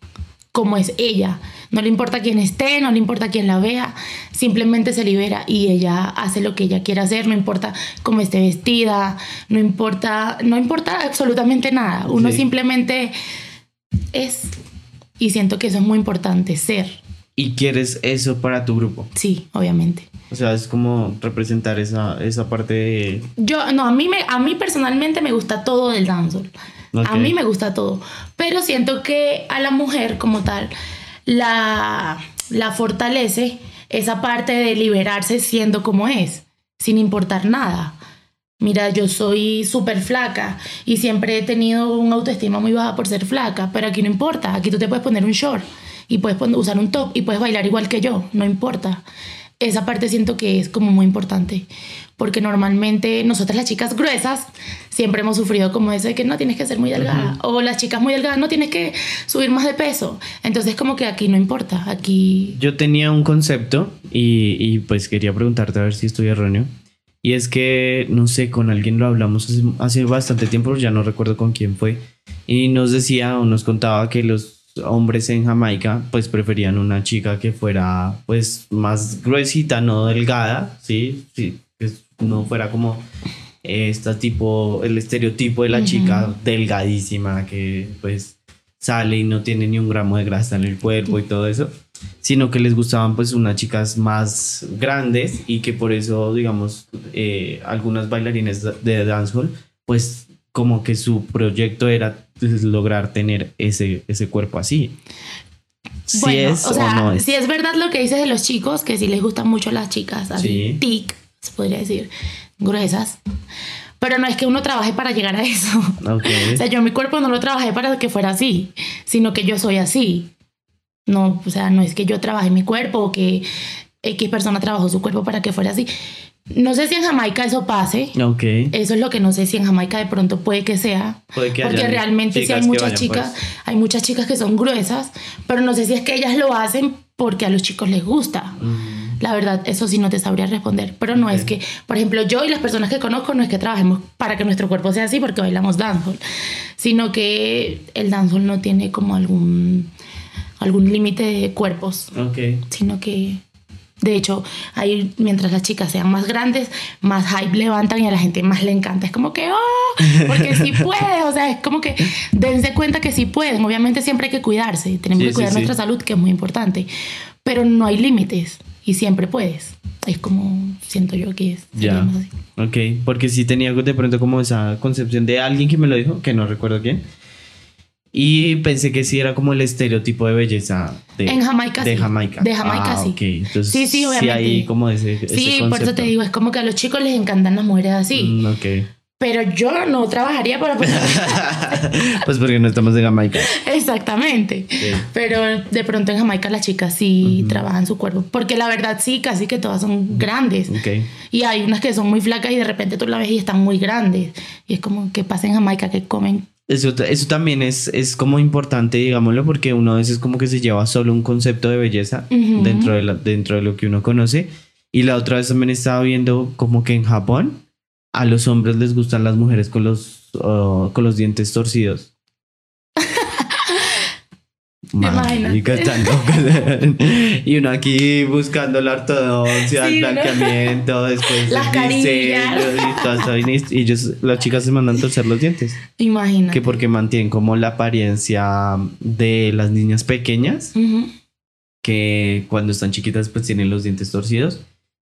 como es ella. No le importa quién esté, no le importa quién la vea, simplemente se libera y ella hace lo que ella quiere hacer, no importa cómo esté vestida, no importa, no importa absolutamente nada. Uno simplemente es y siento que eso es muy importante, ser y quieres eso para tu grupo. Sí, obviamente. O sea, es como representar esa, esa parte de... Yo, no, a mí, me, a mí personalmente me gusta todo del dancehall. A mí me gusta todo. Pero siento que a la mujer como tal la, la fortalece esa parte de liberarse siendo como es, sin importar nada. Mira, yo soy súper flaca y siempre he tenido un autoestima muy baja por ser flaca, pero aquí no importa. Aquí tú te puedes poner un short y puedes usar un top y puedes bailar igual que yo, no importa. Esa parte siento que es como muy importante, porque normalmente nosotras las chicas gruesas siempre hemos sufrido como eso de que no tienes que ser muy delgada, o las chicas muy delgadas no tienes que subir más de peso. Entonces como que aquí no importa, aquí... Yo tenía un concepto y, y, pues quería preguntarte a ver si estoy erróneo. Y es que, no sé, con alguien lo hablamos hace, hace bastante tiempo, ya no recuerdo con quién fue. Y nos decía o nos contaba que los hombres en Jamaica pues preferían una chica que fuera pues más gruesita, no delgada, ¿sí? sí que no fuera como esta tipo, el estereotipo de la chica delgadísima que pues sale y no tiene ni un gramo de grasa en el cuerpo y todo eso, sino que les gustaban pues unas chicas más grandes y que por eso, digamos, eh, algunas bailarines de dancehall, pues como que su proyecto era pues, lograr tener ese, ese cuerpo así. Si Bueno, es o sea, no es. si es verdad lo que dices de los chicos, que sí les gustan mucho las chicas, así, Sí. tic, se podría decir, gruesas. Pero no es que uno trabaje para llegar a eso. Ok. O sea, yo mi cuerpo no lo trabajé para que fuera así, sino que yo soy así. No, o sea, no es que yo trabaje mi cuerpo o que X persona trabajó su cuerpo para que fuera así. No sé si en Jamaica eso pase. Ok. Eso es lo que no sé si en Jamaica de pronto puede que sea. Puede que porque realmente sí hay muchas chicas, pues. hay muchas chicas que son gruesas, pero no sé si es que ellas lo hacen porque a los chicos les gusta. Mm, La verdad, eso sí no te sabría responder, pero no es que, por ejemplo, yo y las personas que conozco no es que trabajemos para que nuestro cuerpo sea así porque bailamos dancehall, sino que el dancehall no tiene como algún algún límite de cuerpos, Ok. sino que de hecho, ahí mientras las chicas sean más grandes, más hype levantan y a la gente más le encanta. Es como que, ¡oh! Porque sí puede, o sea, es como que dense cuenta que sí pueden. Obviamente siempre hay que cuidarse, tenemos Sí, que cuidar sí. nuestra salud, que es muy importante, pero no hay límites y siempre puedes. Es como siento yo que es. Ya. así. Ok, porque sí tenía de pronto como esa concepción de alguien que me lo dijo, que no recuerdo quién. Y pensé que sí era como el estereotipo de belleza de, En Jamaica de sí. Jamaica. De Jamaica Ah, sí. ok. Entonces, Sí, sí, obviamente. hay como ese, ese Sí, por eso te digo, es como que a los chicos les encantan las mujeres así. Mm, ok. Pero yo no trabajaría para pues porque no estamos en Jamaica. Exactamente. Pero de pronto en Jamaica las chicas sí trabajan su cuerpo. Porque la verdad sí, casi que todas son grandes. Ok. Y hay unas que son muy flacas y de repente tú la ves y están muy grandes. Y es como que pasa en Jamaica que comen. Eso, eso también es, es como importante, digámoslo, porque uno a veces como que se lleva solo un concepto de belleza dentro, de la- dentro de lo que uno conoce. Y la otra vez también estaba viendo como que en Japón a los hombres les gustan las mujeres con los, uh, con los dientes torcidos. Marica, tan y uno aquí buscando la ortodoncia, Sí, el ¿no? blanqueamiento, después Las el carillas. diseño y esa vaina. Y ellos, las chicas se mandan torcer los dientes. Imagínate. Que porque mantienen como la apariencia de las niñas pequeñas, Ujú. que cuando están chiquitas pues tienen los dientes torcidos.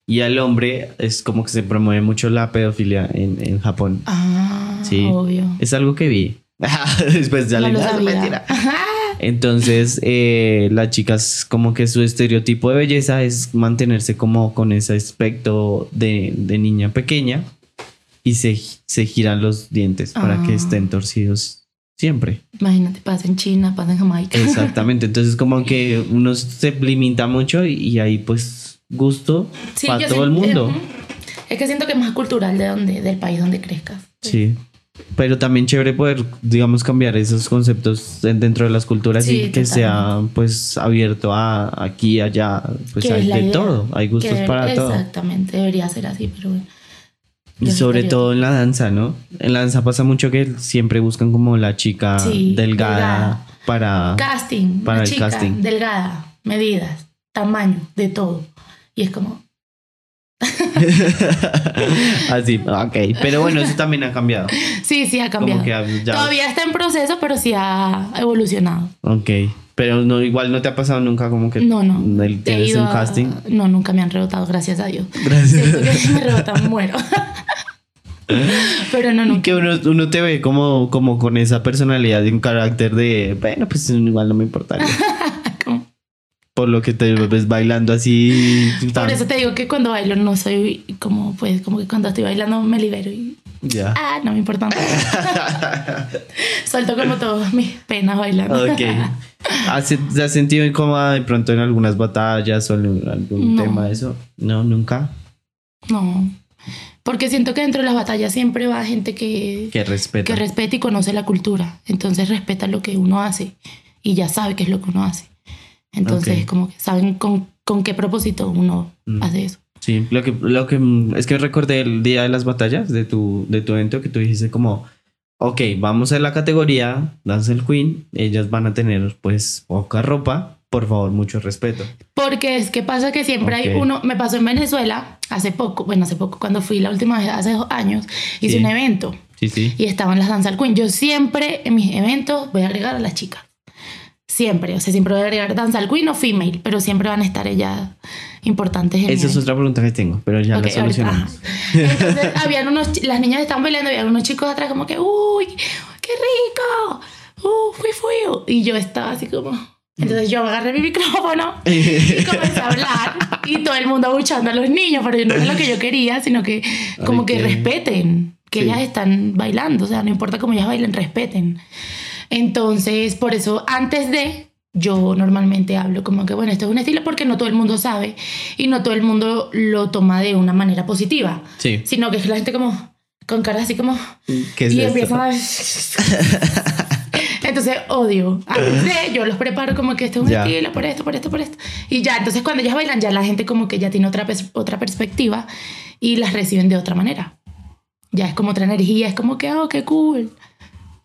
Y al hombre es como que se promueve mucho la pedofilia en, en Japón. Ah, Sí. obvio. Es algo que vi. Después ya No le "Ah, mentira". Entonces, eh, las chicas como que su estereotipo de belleza es mantenerse como con ese aspecto de, de niña pequeña y se, se giran los dientes para Ah. que estén torcidos siempre. Imagínate, pasa en China, pasa en Jamaica. Exactamente, entonces como que uno se limita mucho y, y ahí pues gusto Sí, para todo el mundo. Es que siento que es más cultural de donde, del país donde crezcas. Sí. Pero también chévere poder, digamos, cambiar esos conceptos en- dentro de las culturas Sí, y que sea pues abierto a aquí, allá, pues hay de idea. todo, hay gustos para todo. Exactamente, debería ser así, pero bueno. Y sobre todo en la danza, ¿no? En la danza pasa mucho que siempre buscan como la chica Sí, delgada, delgada. para... Casting, Para el chica casting. delgada, medidas, tamaño, de todo. Y es como, Así, ok. Pero bueno, eso también ha cambiado. sí, sí ha cambiado. Ya... Todavía está en proceso, pero sí ha evolucionado. Ok. Pero no, igual no te ha pasado nunca como que No, no. el- tienes un a- casting. No, nunca me han rebotado, gracias a Dios. Gracias. Si me rebotan, muero. Pero no, Y nunca. que uno, uno te ve como, como con esa personalidad y un carácter de, bueno, pues igual no me importa. Por lo que te ves bailando así. Por tan- eso te digo que cuando bailo no soy como, pues, como que cuando estoy bailando me libero y. Ya. Ah, no me importa. Suelto como todas mis penas bailando. Ok. ¿Has, ¿Te has sentido incómoda de pronto en algunas batallas o en algún No. tema de eso? No, nunca. No. Porque siento que dentro de las batallas siempre va gente que, Que respeta. que respeta y conoce la cultura. Entonces respeta lo que uno hace y ya sabe qué es lo que uno hace. Entonces, Ok. como que saben con, con qué propósito uno Mm. hace eso. Sí, lo que, lo que es que recordé el día de las batallas de tu, de tu evento que tú dijiste como, ok, vamos a la categoría Dance el Queen, ellas van a tener pues poca ropa, por favor, mucho respeto. Porque es que pasa que siempre hay Ok. uno, me pasó en Venezuela hace poco, bueno, hace poco, cuando fui la última vez, hace dos años, hice Sí. un evento Sí, sí. y estaban las danzas queen. Yo siempre en mis eventos voy a agregar a las chicas. Siempre, o sea, siempre voy a agregar danza al queen o female, pero siempre van a estar ellas importantes en Esa es otra pregunta que tengo, pero ya Ok, la solucionamos. ahorita. Entonces, habían unos, las niñas estaban bailando había unos chicos atrás como que, uy, qué rico, uh, fui, fui. Y yo estaba así como... Entonces yo agarré mi micrófono y comencé a hablar y todo el mundo abuchando a los niños, pero no era lo que yo quería, sino que como que respeten, que Sí. ellas están bailando, o sea, no importa cómo ellas bailen, respeten. Entonces, por eso, antes de, yo normalmente hablo como que, bueno, esto es un estilo porque no todo el mundo sabe y no todo el mundo lo toma de una manera positiva, Sí. sino que es la gente como, con cara así como, ¿Qué es y esto? empiezan a... Entonces odio. Antes de, yo los preparo como que este es un Ya. estilo, por esto, por esto, por esto. Y ya, entonces cuando ellas bailan, ya la gente como que ya tiene otra, pers- otra perspectiva y las reciben de otra manera. Ya es como otra energía, es como que, oh, qué cool.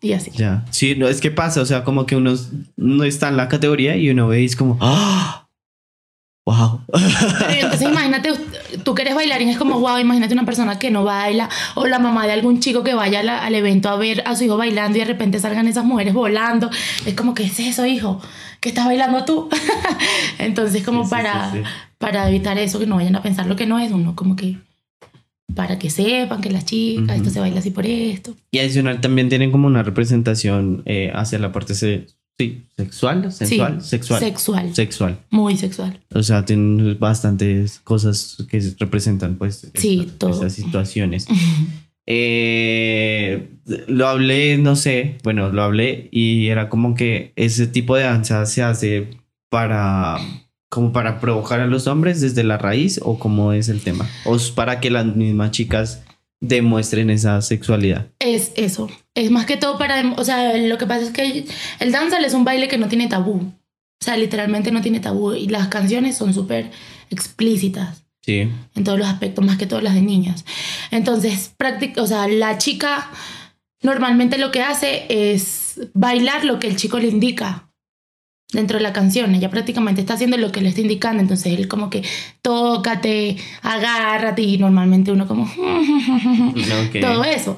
Y así. Ya. Sí, no, es que pasa, o sea, como que uno no está en la categoría y uno ve y es como, ¡ah! ¡Wow! Entonces imagínate, tú que eres bailarín, es como, wow, imagínate una persona que no baila o la mamá de algún chico que vaya la- al evento a ver a su hijo bailando y de repente salgan esas mujeres volando. Es como, ¿qué es eso, hijo? ¿Qué estás bailando tú? entonces como sí, para, sí, sí. para evitar eso, que no vayan a pensar lo que no es uno, como que para que sepan que las chicas, esto se baila así por esto. Y adicional también tienen como una representación eh, hacia la parte se- sí, sexual, sensual, Sí, sexual. Sexual. Sexual. Muy sexual. O sea, tienen bastantes cosas que representan pues Sí, estas situaciones. Eh, lo hablé, no sé, bueno, lo hablé y era como que ese tipo de danza se hace para como para provocar a los hombres desde la raíz o cómo es el tema o es para que las mismas chicas demuestren esa sexualidad. Es eso. Es más que todo para... O sea, lo que pasa es que el dancehall es un baile que no tiene tabú. O sea, literalmente no tiene tabú. Y las canciones son súper explícitas Sí, en todos los aspectos, más que todas las de niñas. Entonces, práctica, o sea, la chica normalmente lo que hace es bailar lo que el chico le indica dentro de la canción. Ella prácticamente está haciendo lo que le está indicando. Entonces él como que tócate, agárrate y normalmente uno como... Ok. todo eso.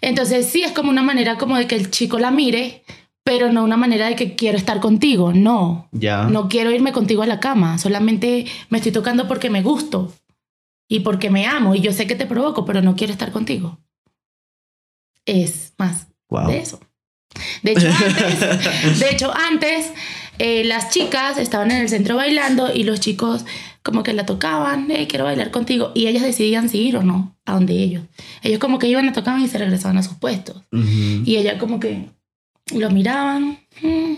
Entonces sí es como una manera como de que el chico la mire, pero no una manera de que quiero estar contigo, no. No quiero irme contigo a la cama, solamente me estoy tocando porque me gusto y porque me amo y yo sé que te provoco, pero no quiero estar contigo. Es más Wow. de eso. De hecho, antes, de hecho, antes eh, las chicas estaban en el centro bailando y los chicos como que la tocaban, "Eh, quiero bailar contigo, y ellas decidían si ir o no a donde ellos. Ellos como que iban a tocar y se regresaban a sus puestos. Ujú. Y ella como que lo miraban. "Mm,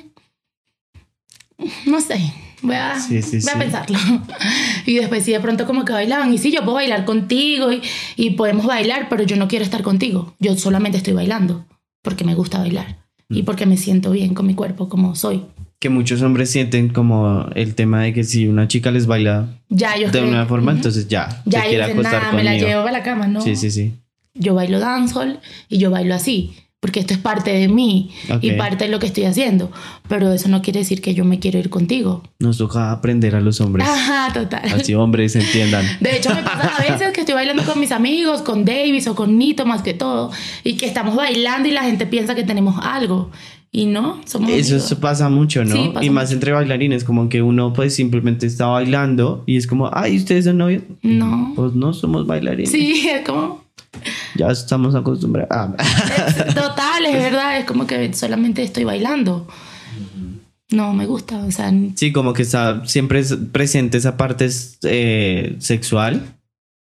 No sé, voy a, Sí, sí, voy a pensarlo. Y después sí, de pronto como que bailaban. Y sí, yo puedo bailar contigo y, y podemos bailar, pero yo no quiero estar contigo. Yo solamente estoy bailando porque me gusta bailar. Y Mm. porque me siento bien con mi cuerpo como soy. Que muchos hombres sienten como el tema de que si una chica les baila Ya ellos de creen- una forma, entonces ya, ya se quiere acostar nada, me la conmigo. llevo para la cama, ¿no? Sí, sí, sí. Yo bailo dancehall y yo bailo así. Porque esto es parte de mí y parte de lo que estoy haciendo. Pero eso no quiere decir que yo me quiero ir contigo. Nos toca aprender a los hombres. Ajá, total. Así hombres entiendan. De hecho, me pasa a veces que estoy bailando con mis amigos, con Davis o con Nito más que todo, y que estamos bailando y la gente piensa que tenemos algo. Y no, somos Eso, eso pasa mucho, ¿no? Sí, pasa y más mucho. entre bailarines, como que uno pues simplemente está bailando y es como, ay, ¿ustedes son novios? No. Pues no somos bailarines. Sí, es como... Ya estamos acostumbrados. Ah. Total, es verdad, es como que solamente estoy bailando. No, me gusta, o sea, Sí, como que está siempre es presente esa parte eh, sexual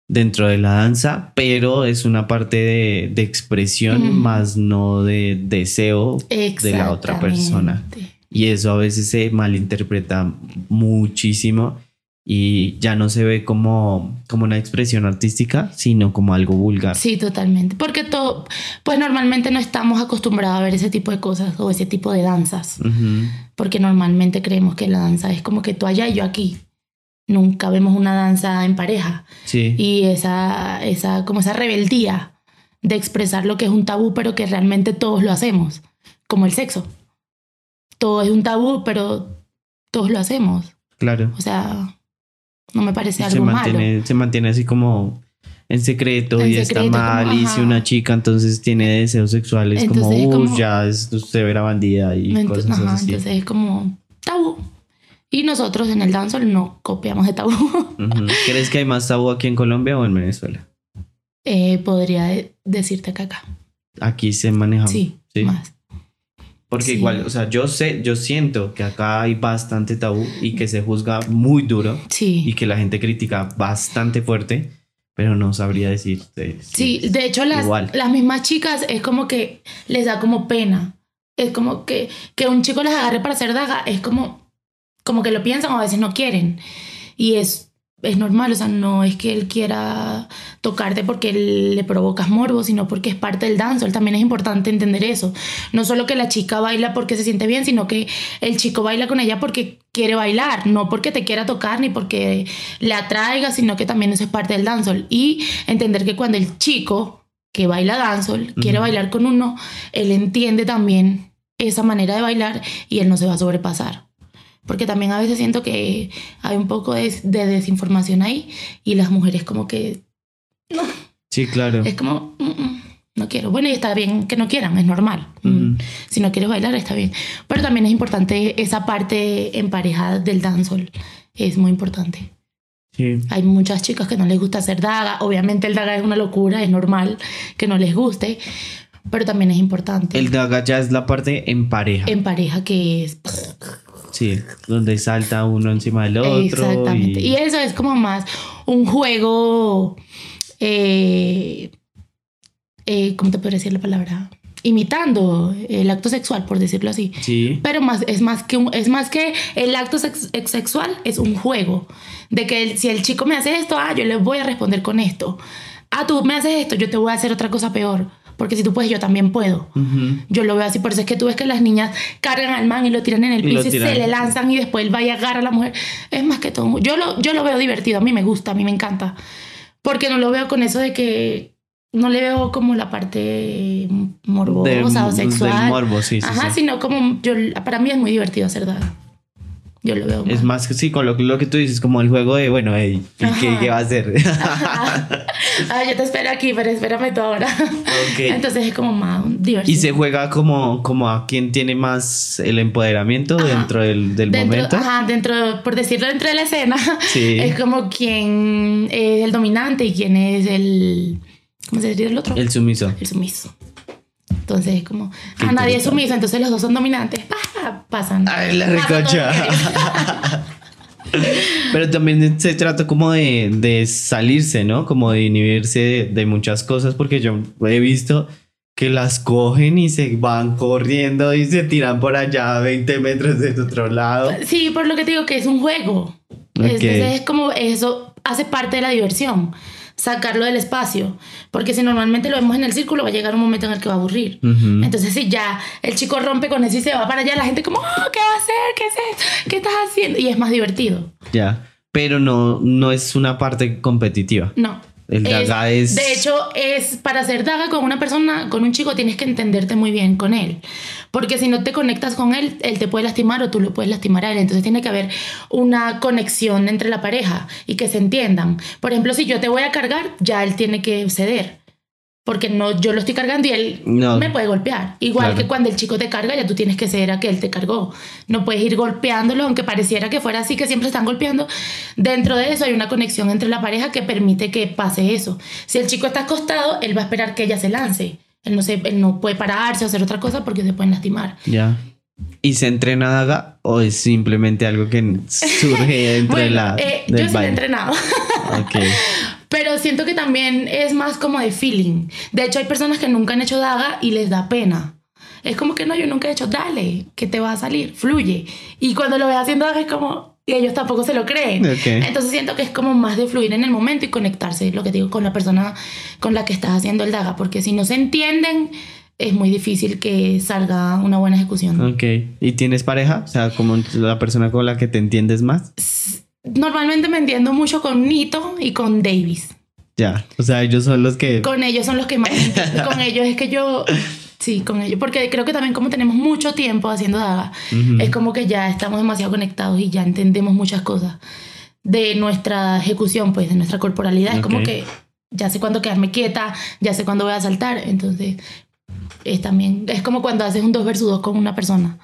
dentro de la danza, pero es una parte de, de expresión Ujú. más no de deseo de la otra persona. Y eso a veces se malinterpreta muchísimo y ya no se ve como, como una expresión artística, sino como algo vulgar. Sí, totalmente. Porque todo, pues normalmente no estamos acostumbrados a ver ese tipo de cosas o ese tipo de danzas. Ujú. Porque normalmente creemos que la danza es como que tú allá y yo aquí. Nunca vemos una danza en pareja. Sí. Y esa, esa, como esa rebeldía de expresar lo que es un tabú, pero que realmente todos lo hacemos. Como el sexo. Todo es un tabú, pero todos lo hacemos. claro. O sea, no me parece se algo malo. mantiene, se mantiene así como en secreto En y secreto, está mal. como, y si una chica entonces tiene deseos sexuales, como, Entonces es "Uy, como- ya es severa bandida y Ent- cosas ajá, así. entonces es como tabú. Y nosotros en el dancehall no copiamos de tabú. Ujú. ¿Crees que hay más tabú aquí en Colombia o en Venezuela? Eh, podría de- decirte que acá. Aquí se maneja. Sí, sí. más. Porque Sí. igual, o sea, yo sé, yo siento que acá hay bastante tabú y que se juzga muy duro Sí. y que la gente critica bastante fuerte, pero no sabría decirte. Sí, de hecho las, Igual. las mismas chicas es como que les da como pena. Es como que, que un chico las agarre para hacer daga, es como, como que lo piensan o a veces no quieren. Y es, es normal, o sea, no es que él quiera tocarte porque le provocas morbo, sino porque es parte del danzo. También es importante entender eso. No solo que la chica baila porque se siente bien, sino que el chico baila con ella porque quiere bailar, no porque te quiera tocar ni porque le atraiga, sino que también eso es parte del dancehall. Y entender que cuando el chico que baila dancehall quiere bailar con uno, él entiende también esa manera de bailar y él no se va a sobrepasar. Porque también a veces siento que hay un poco de, de desinformación ahí y las mujeres como que Sí, claro. es como, "Mm, mm, no quiero. Bueno, y está bien que no quieran, es normal. Mm, Si no quieres bailar, está bien. Pero también es importante esa parte en pareja del dancehall. Es muy importante. Sí. Hay muchas chicas que no les gusta hacer daga. Obviamente el daga es una locura, es normal que no les guste. Pero también es importante. El daga ya es la parte en pareja. En pareja que es... Sí, donde salta uno encima del otro. Exactamente. Y... Y eso es como más un juego... Eh, eh, ¿Cómo te podría decir la palabra? Imitando el acto sexual, por decirlo así. Sí. Pero más, es, más que un- es más que el acto sex- ex- sexual, es un juego. De que el- si el chico me hace esto, ah, yo le voy a responder con esto. Ah, tú me haces esto, yo te voy a hacer otra cosa peor. Porque si tú puedes, yo también puedo. Ujú. Yo lo veo así, por eso es que tú ves que las niñas cargan al man y lo tiran en el Y piso y, tiran. se le lanzan y después él va y agarra a la mujer. Es más que todo. Yo lo, yo lo veo divertido, a mí me gusta, a mí me encanta. Porque no lo veo con eso de que no le veo como la parte morbosa Del- o sexual. Del morbo, sí, sí. Ajá, sí. sino como yo, para mí es muy divertido hacer daga. Yo lo veo. Es más que sí, con lo, lo que tú dices, como el juego de, bueno, hey, ¿y qué, va a hacer? ah, yo te espero aquí, pero espérame tú ahora. Ok. Entonces es como más divertido. Y se juega como, como a quien tiene más el empoderamiento Ajá. dentro del, del dentro, momento. Ajá, dentro, por decirlo dentro de la escena, Sí. es como quien es el dominante y quién es el. ¿Cómo se diría el otro? El sumiso. El sumiso. Entonces es como, ah, nadie es sumiso, entonces los dos son dominantes. Pa, Pasan. Ay, la que- Pero también se trata como de, de salirse, ¿no? Como de inhibirse de, de muchas cosas, porque yo he visto que las cogen y se van corriendo y se tiran por allá a 20 metros de otro lado. Sí, por lo que te digo que es un juego. Ok. Entonces es como eso hace parte de la diversión, sacarlo del espacio. Porque si normalmente lo vemos en el círculo, va a llegar un momento en el que va a aburrir. Entonces, si ya el chico rompe con eso y se va para allá, la gente como, "Ah, ¿qué va a hacer? ¿Qué es esto? ¿Qué estás haciendo? Y es más divertido. Ya. Pero no, no es una parte competitiva. No. El daga es- De hecho, es para hacer daga con una persona, con un chico, tienes que entenderte muy bien con él. Porque si no te conectas con él, él te puede lastimar o tú lo puedes lastimar a él. Entonces tiene que haber una conexión entre la pareja y que se entiendan. Por ejemplo, si yo te voy a cargar, ya él tiene que ceder. Porque no, yo lo estoy cargando y él No. me puede golpear. Igual Claro. que cuando el chico te carga, ya tú tienes que ser a que él te cargó. No puedes ir golpeándolo, aunque pareciera que fuera así, que siempre están golpeando. Dentro de eso hay una conexión entre la pareja que permite que pase eso. Si el chico está acostado, él va a esperar que ella se lance. Él no, se, él no puede pararse o hacer otra cosa porque se pueden lastimar. Ya. ¿Y se entrena daga o es simplemente algo que surge dentro de Bueno, la, eh, del yo sí he entrenado. Ok. Pero siento que también es más como de feeling. De hecho, hay personas que nunca han hecho daga y les da pena. Es como que no, yo nunca he hecho, dale, que te va a salir, fluye. Y cuando lo ves haciendo daga es como, y ellos tampoco se lo creen. Ok. Entonces siento que es como más de fluir en el momento y conectarse, lo que digo, con la persona con la que estás haciendo el daga. Porque si no se entienden, es muy difícil que salga una buena ejecución. Ok. ¿Y tienes pareja? O sea, como la persona con la que te entiendes más. Normalmente me entiendo mucho con Nito y con Davis. Ya. O sea, ellos son los que. Con ellos son los que más. con ellos es que yo. Sí, con ellos. Porque creo que también, como tenemos mucho tiempo haciendo daga, Ujú. es como que ya estamos demasiado conectados y ya entendemos muchas cosas de nuestra ejecución, pues, de nuestra corporalidad. Es como que ya sé cuándo quedarme quieta, ya sé cuándo voy a saltar. Entonces, es también. Es como cuando haces un 2 versus 2 con una persona.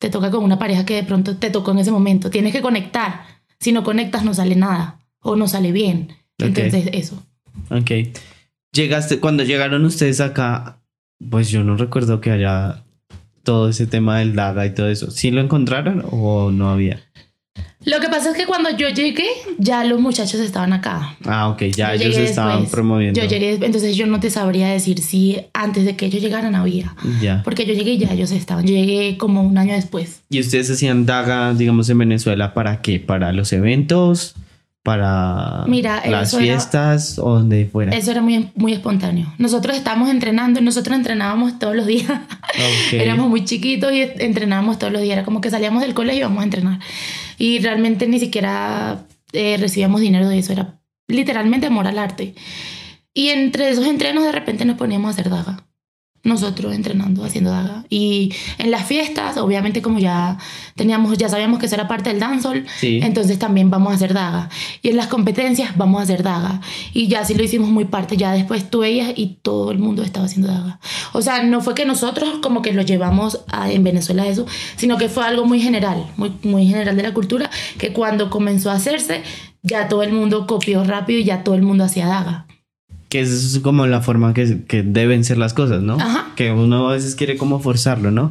Te toca con una pareja que de pronto te tocó en ese momento. Tienes que conectar. Si no conectas, no sale nada. O no sale bien. Entonces, eso. Ok. Llegaste, cuando llegaron ustedes acá, pues yo no recuerdo que haya todo ese tema del daga y todo eso. ¿Sí lo encontraron o no había? Lo que pasa es que cuando yo llegué, ya los muchachos estaban acá. Ah, ok, ya Yo ellos estaban después. promoviendo. Yo llegué, entonces yo no te sabría decir si antes de que ellos llegaran había. Ya. Porque yo llegué y ya ellos estaban. Yo llegué como un año después. ¿Y ustedes hacían daga, digamos, en Venezuela para qué? ¿Para los eventos? ¿Para Mira, las eso era- fiestas o donde fuera? Eso era muy, muy espontáneo. Nosotros estábamos entrenando nosotros entrenábamos todos los días. Ok. Éramos muy chiquitos y entrenábamos todos los días. Era como que salíamos del colegio y íbamos a entrenar. Y realmente ni siquiera eh, recibíamos dinero de eso. Era literalmente amor al arte. Y entre esos entrenos de repente nos poníamos a hacer daga. Nosotros entrenando, haciendo daga. Y en las fiestas, obviamente como ya teníamos, ya sabíamos que eso era parte del dancehall, Sí. entonces también vamos a hacer daga. Y en las competencias vamos a hacer daga. Y ya sí lo hicimos muy parte, ya después tú veías y todo el mundo estaba haciendo daga. O sea, no fue que nosotros como que lo llevamos a- en Venezuela eso, sino que fue algo muy general, muy, muy general de la cultura, que cuando comenzó a hacerse, ya todo el mundo copió rápido y ya todo el mundo hacía daga. Que es como la forma que, que deben ser las cosas, ¿no? Ajá. Que uno a veces quiere como forzarlo, ¿no?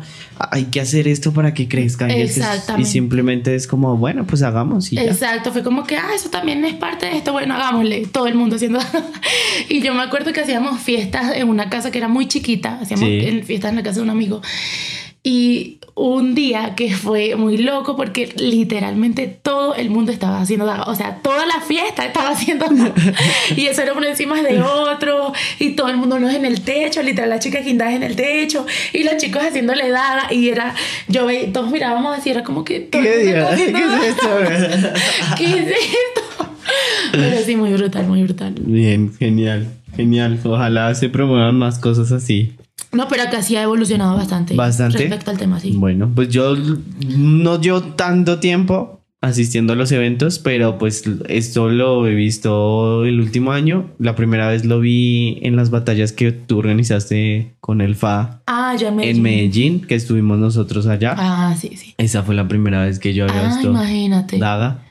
Hay que hacer esto para que crezca. Y, es- y Exactamente. simplemente es como, bueno, pues hagamos y ya. Exacto, fue como que, ah, eso también es parte de esto, bueno, hagámosle, todo el mundo haciendo. y yo me acuerdo que hacíamos fiestas en una casa que era muy chiquita, hacíamos Sí. fiestas en la casa de un amigo. Y un día que fue muy loco porque literalmente todo el mundo estaba haciendo daga. O sea, toda la fiesta estaba haciendo daga. Y eso era uno encima de otro. Y todo el mundo no en el techo, literal, las chicas guindadas en el techo. Y los chicos haciéndole daga. Y era, yo veía, todos mirábamos así, era como que. todo ¿Qué, ¿Qué es esto? ¿Qué es esto? Pero sí, muy brutal, muy brutal. Bien, genial, genial. Ojalá se promuevan más cosas así. No, pero acá sí ha evolucionado bastante. Bastante. Respecto al tema, sí. Bueno, pues yo no llevo tanto tiempo asistiendo a los eventos, pero pues esto lo he visto el último año. La primera vez lo vi en las batallas que tú organizaste con el FA Ah, ya me. en Medellín, que estuvimos nosotros allá. Ah, sí, sí. Esa fue la primera vez que yo había Ah, visto imagínate. Daga.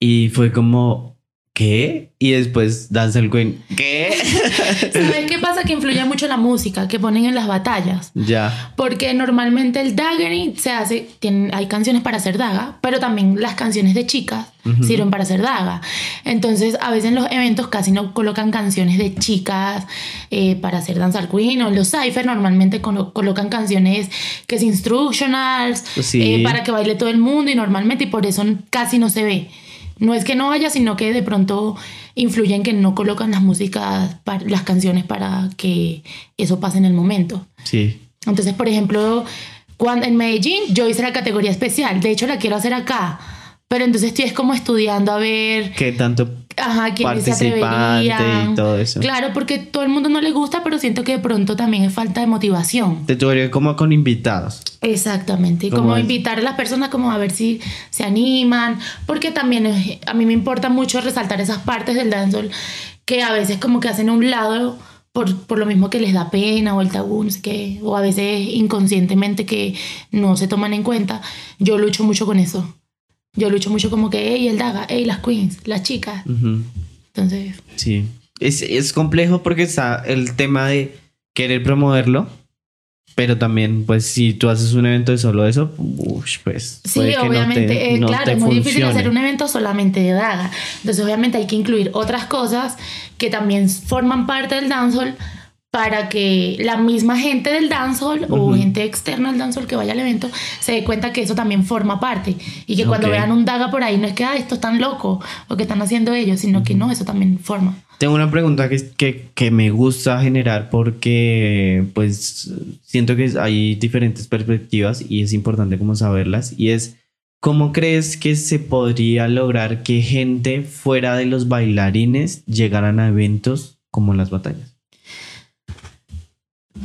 Y fue como, ¿qué? Y después Danza el Queen, ¿qué? ¿Sabes qué pasa? Que influye mucho la música que ponen en las batallas. ya. Porque normalmente el daggering se hace, tienen, hay canciones para hacer daga, pero también las canciones de chicas sirven para hacer daga. Entonces, a veces en los eventos casi no colocan canciones de chicas eh, para hacer danzar queen o en los cypher normalmente colo- colocan canciones que es instructionals Sí. eh, para que baile todo el mundo y normalmente y por eso casi no se ve. No es que no haya, sino que de pronto influye en que no colocan las músicas, las canciones para que eso pase en el momento. Sí. Entonces, por ejemplo, cuando en Medellín yo hice la categoría especial, de hecho la quiero hacer acá, pero entonces estoy es como estudiando a ver, ¿Qué tanto ajá, quiénes se atreverían. y todo eso? Claro, porque todo el mundo no le gusta, pero siento que de pronto también es falta de motivación. Te tuve como con invitados. Exactamente, y ¿Cómo como es? invitar a las personas como a ver si se animan, porque también es- a mí me importa mucho resaltar esas partes del dancehall que a veces como que hacen a un lado por, por lo mismo que les da pena o el tabú, no sé qué, o a veces inconscientemente que no se toman en cuenta, yo lucho mucho con eso. Yo lucho mucho como que, hey, el Daga, hey, las queens, las chicas. Entonces, Sí. Es, es complejo porque está el tema de querer promoverlo, pero también, pues, si tú haces un evento de solo eso, pues. Sí, puede que no te- obviamente, eh, no claro, te es muy difícil hacer un evento solamente de daga. Entonces, obviamente, hay que incluir otras cosas que también forman parte del dancehall para que la misma gente del dancehall o gente externa al dancehall que vaya al evento se dé cuenta que eso también forma parte y que cuando vean un daga por ahí no es que, ah, esto están loco o que están haciendo ellos, sino que no, eso también forma. Tengo una pregunta que, que, que me gusta generar porque pues siento que hay diferentes perspectivas y es importante como saberlas y es ¿cómo crees que se podría lograr que gente fuera de los bailarines llegaran a eventos como las batallas?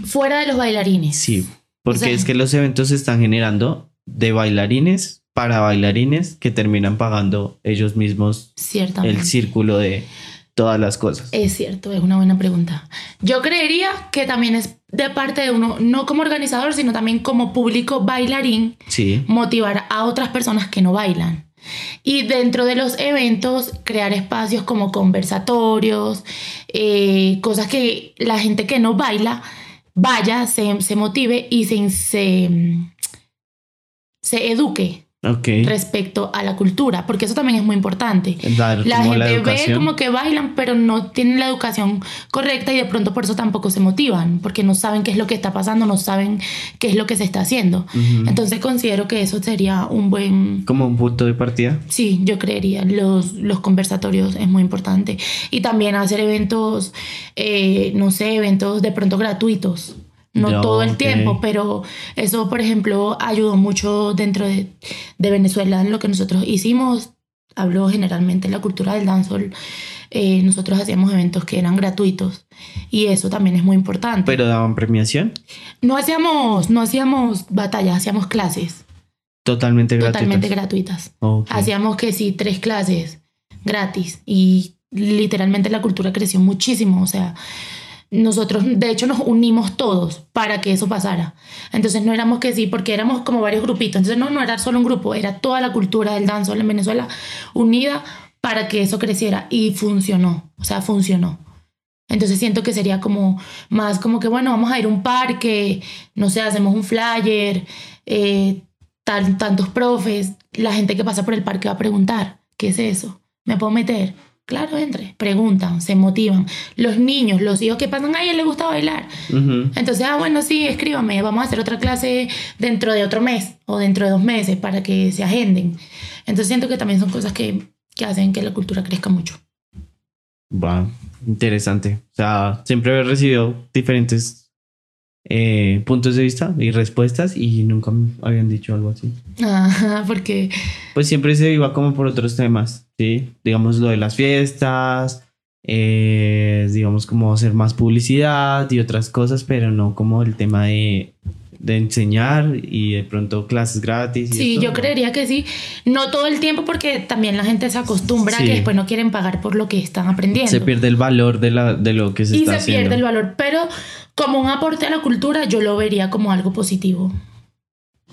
Fuera de los bailarines. Sí, porque O sea- es que los eventos se están generando de bailarines para bailarines que terminan pagando ellos mismos el círculo de todas las cosas. Es cierto, es una buena pregunta. Yo creería que también es de parte de uno, no como organizador, sino también como público bailarín, Sí, motivar a otras personas que no bailan. Y dentro de los eventos, crear espacios como conversatorios, eh, cosas que la gente que no baila vaya, se, se motive y se, se, se eduque ok. respecto a la cultura, porque eso también es muy importante. Dar La gente la ve como que bailan, pero no tienen la educación correcta y de pronto por eso tampoco se motivan, porque no saben qué es lo que está pasando, no saben qué es lo que se está haciendo. Entonces considero que eso sería un buen... como un punto de partida. Sí, yo creería, los, los conversatorios es muy importante. Y también hacer eventos, eh, no sé, eventos de pronto gratuitos. No todo el tiempo, pero eso, por ejemplo, ayudó mucho dentro de, de Venezuela en lo que nosotros hicimos. Hablo generalmente de la cultura del dancehall. Eh, nosotros hacíamos eventos que eran gratuitos y eso también es muy importante. Pero daban premiación no hacíamos, no hacíamos batallas, hacíamos clases totalmente gratuita. totalmente gratuitas. Hacíamos que sí, tres clases gratis y literalmente la cultura creció muchísimo. O sea, nosotros de hecho nos unimos todos para que eso pasara. Entonces no éramos que sí, porque éramos como varios grupitos. Entonces no, no era solo un grupo, era toda la cultura del dancehall en Venezuela unida para que eso creciera y funcionó. O sea, funcionó. Entonces siento que sería como más como que, bueno, vamos a ir a un parque, no sé, hacemos un flyer, eh, tan- tantos profes, la gente que pasa por el parque va a preguntar, ¿qué es eso? ¿Me puedo meter? Claro, entre, preguntan, se motivan. Los niños, los hijos que pasan, a él le gusta bailar. Entonces, ah, bueno, sí, escríbame, vamos a hacer otra clase dentro de otro mes o dentro de dos meses para que se agenden. Entonces siento que también son cosas que, que hacen que la cultura crezca mucho. Va, interesante. O sea, siempre he recibido diferentes eh, puntos de vista y respuestas y nunca me habían dicho algo así. Ajá, porque Pues siempre se iba como por otros temas, ¿sí? Digamos lo de las fiestas, eh, digamos como hacer más publicidad y otras cosas, pero no como el tema de, de enseñar y de pronto clases gratis. y sí, esto, yo no. creería que sí. No todo el tiempo porque también la gente se acostumbra Sí. que después no quieren pagar por lo que están aprendiendo. Se pierde el valor de, la, de lo que se y está se haciendo. pierde el valor. Pero como un aporte a la cultura, yo lo vería como algo positivo.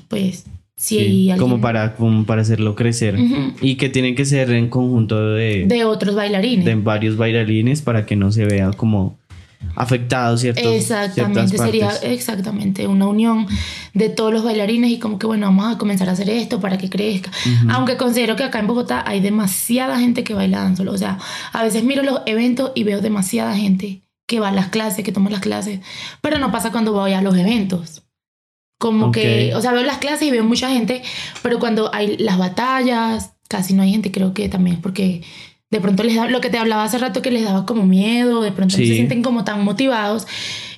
Pues, si Sí, hay alguien como, para, como para hacerlo crecer. Y que tienen que ser en conjunto de, de otros bailarines. de varios bailarines para que no se vea como afectados ciertos Exactamente, sería exactamente una unión de todos los bailarines y como que bueno, vamos a comenzar a hacer esto para que crezca. Aunque considero que acá en Bogotá hay demasiada gente que baila danzol, o sea, a veces miro los eventos y veo demasiada gente que va a las clases, que toma las clases, pero no pasa cuando voy a los eventos. Como que, o sea, veo las clases y veo mucha gente, pero cuando hay las batallas, casi no hay gente, creo que también es porque de pronto les da lo que te hablaba hace rato que les daba como miedo, de pronto no Sí. se sienten como tan motivados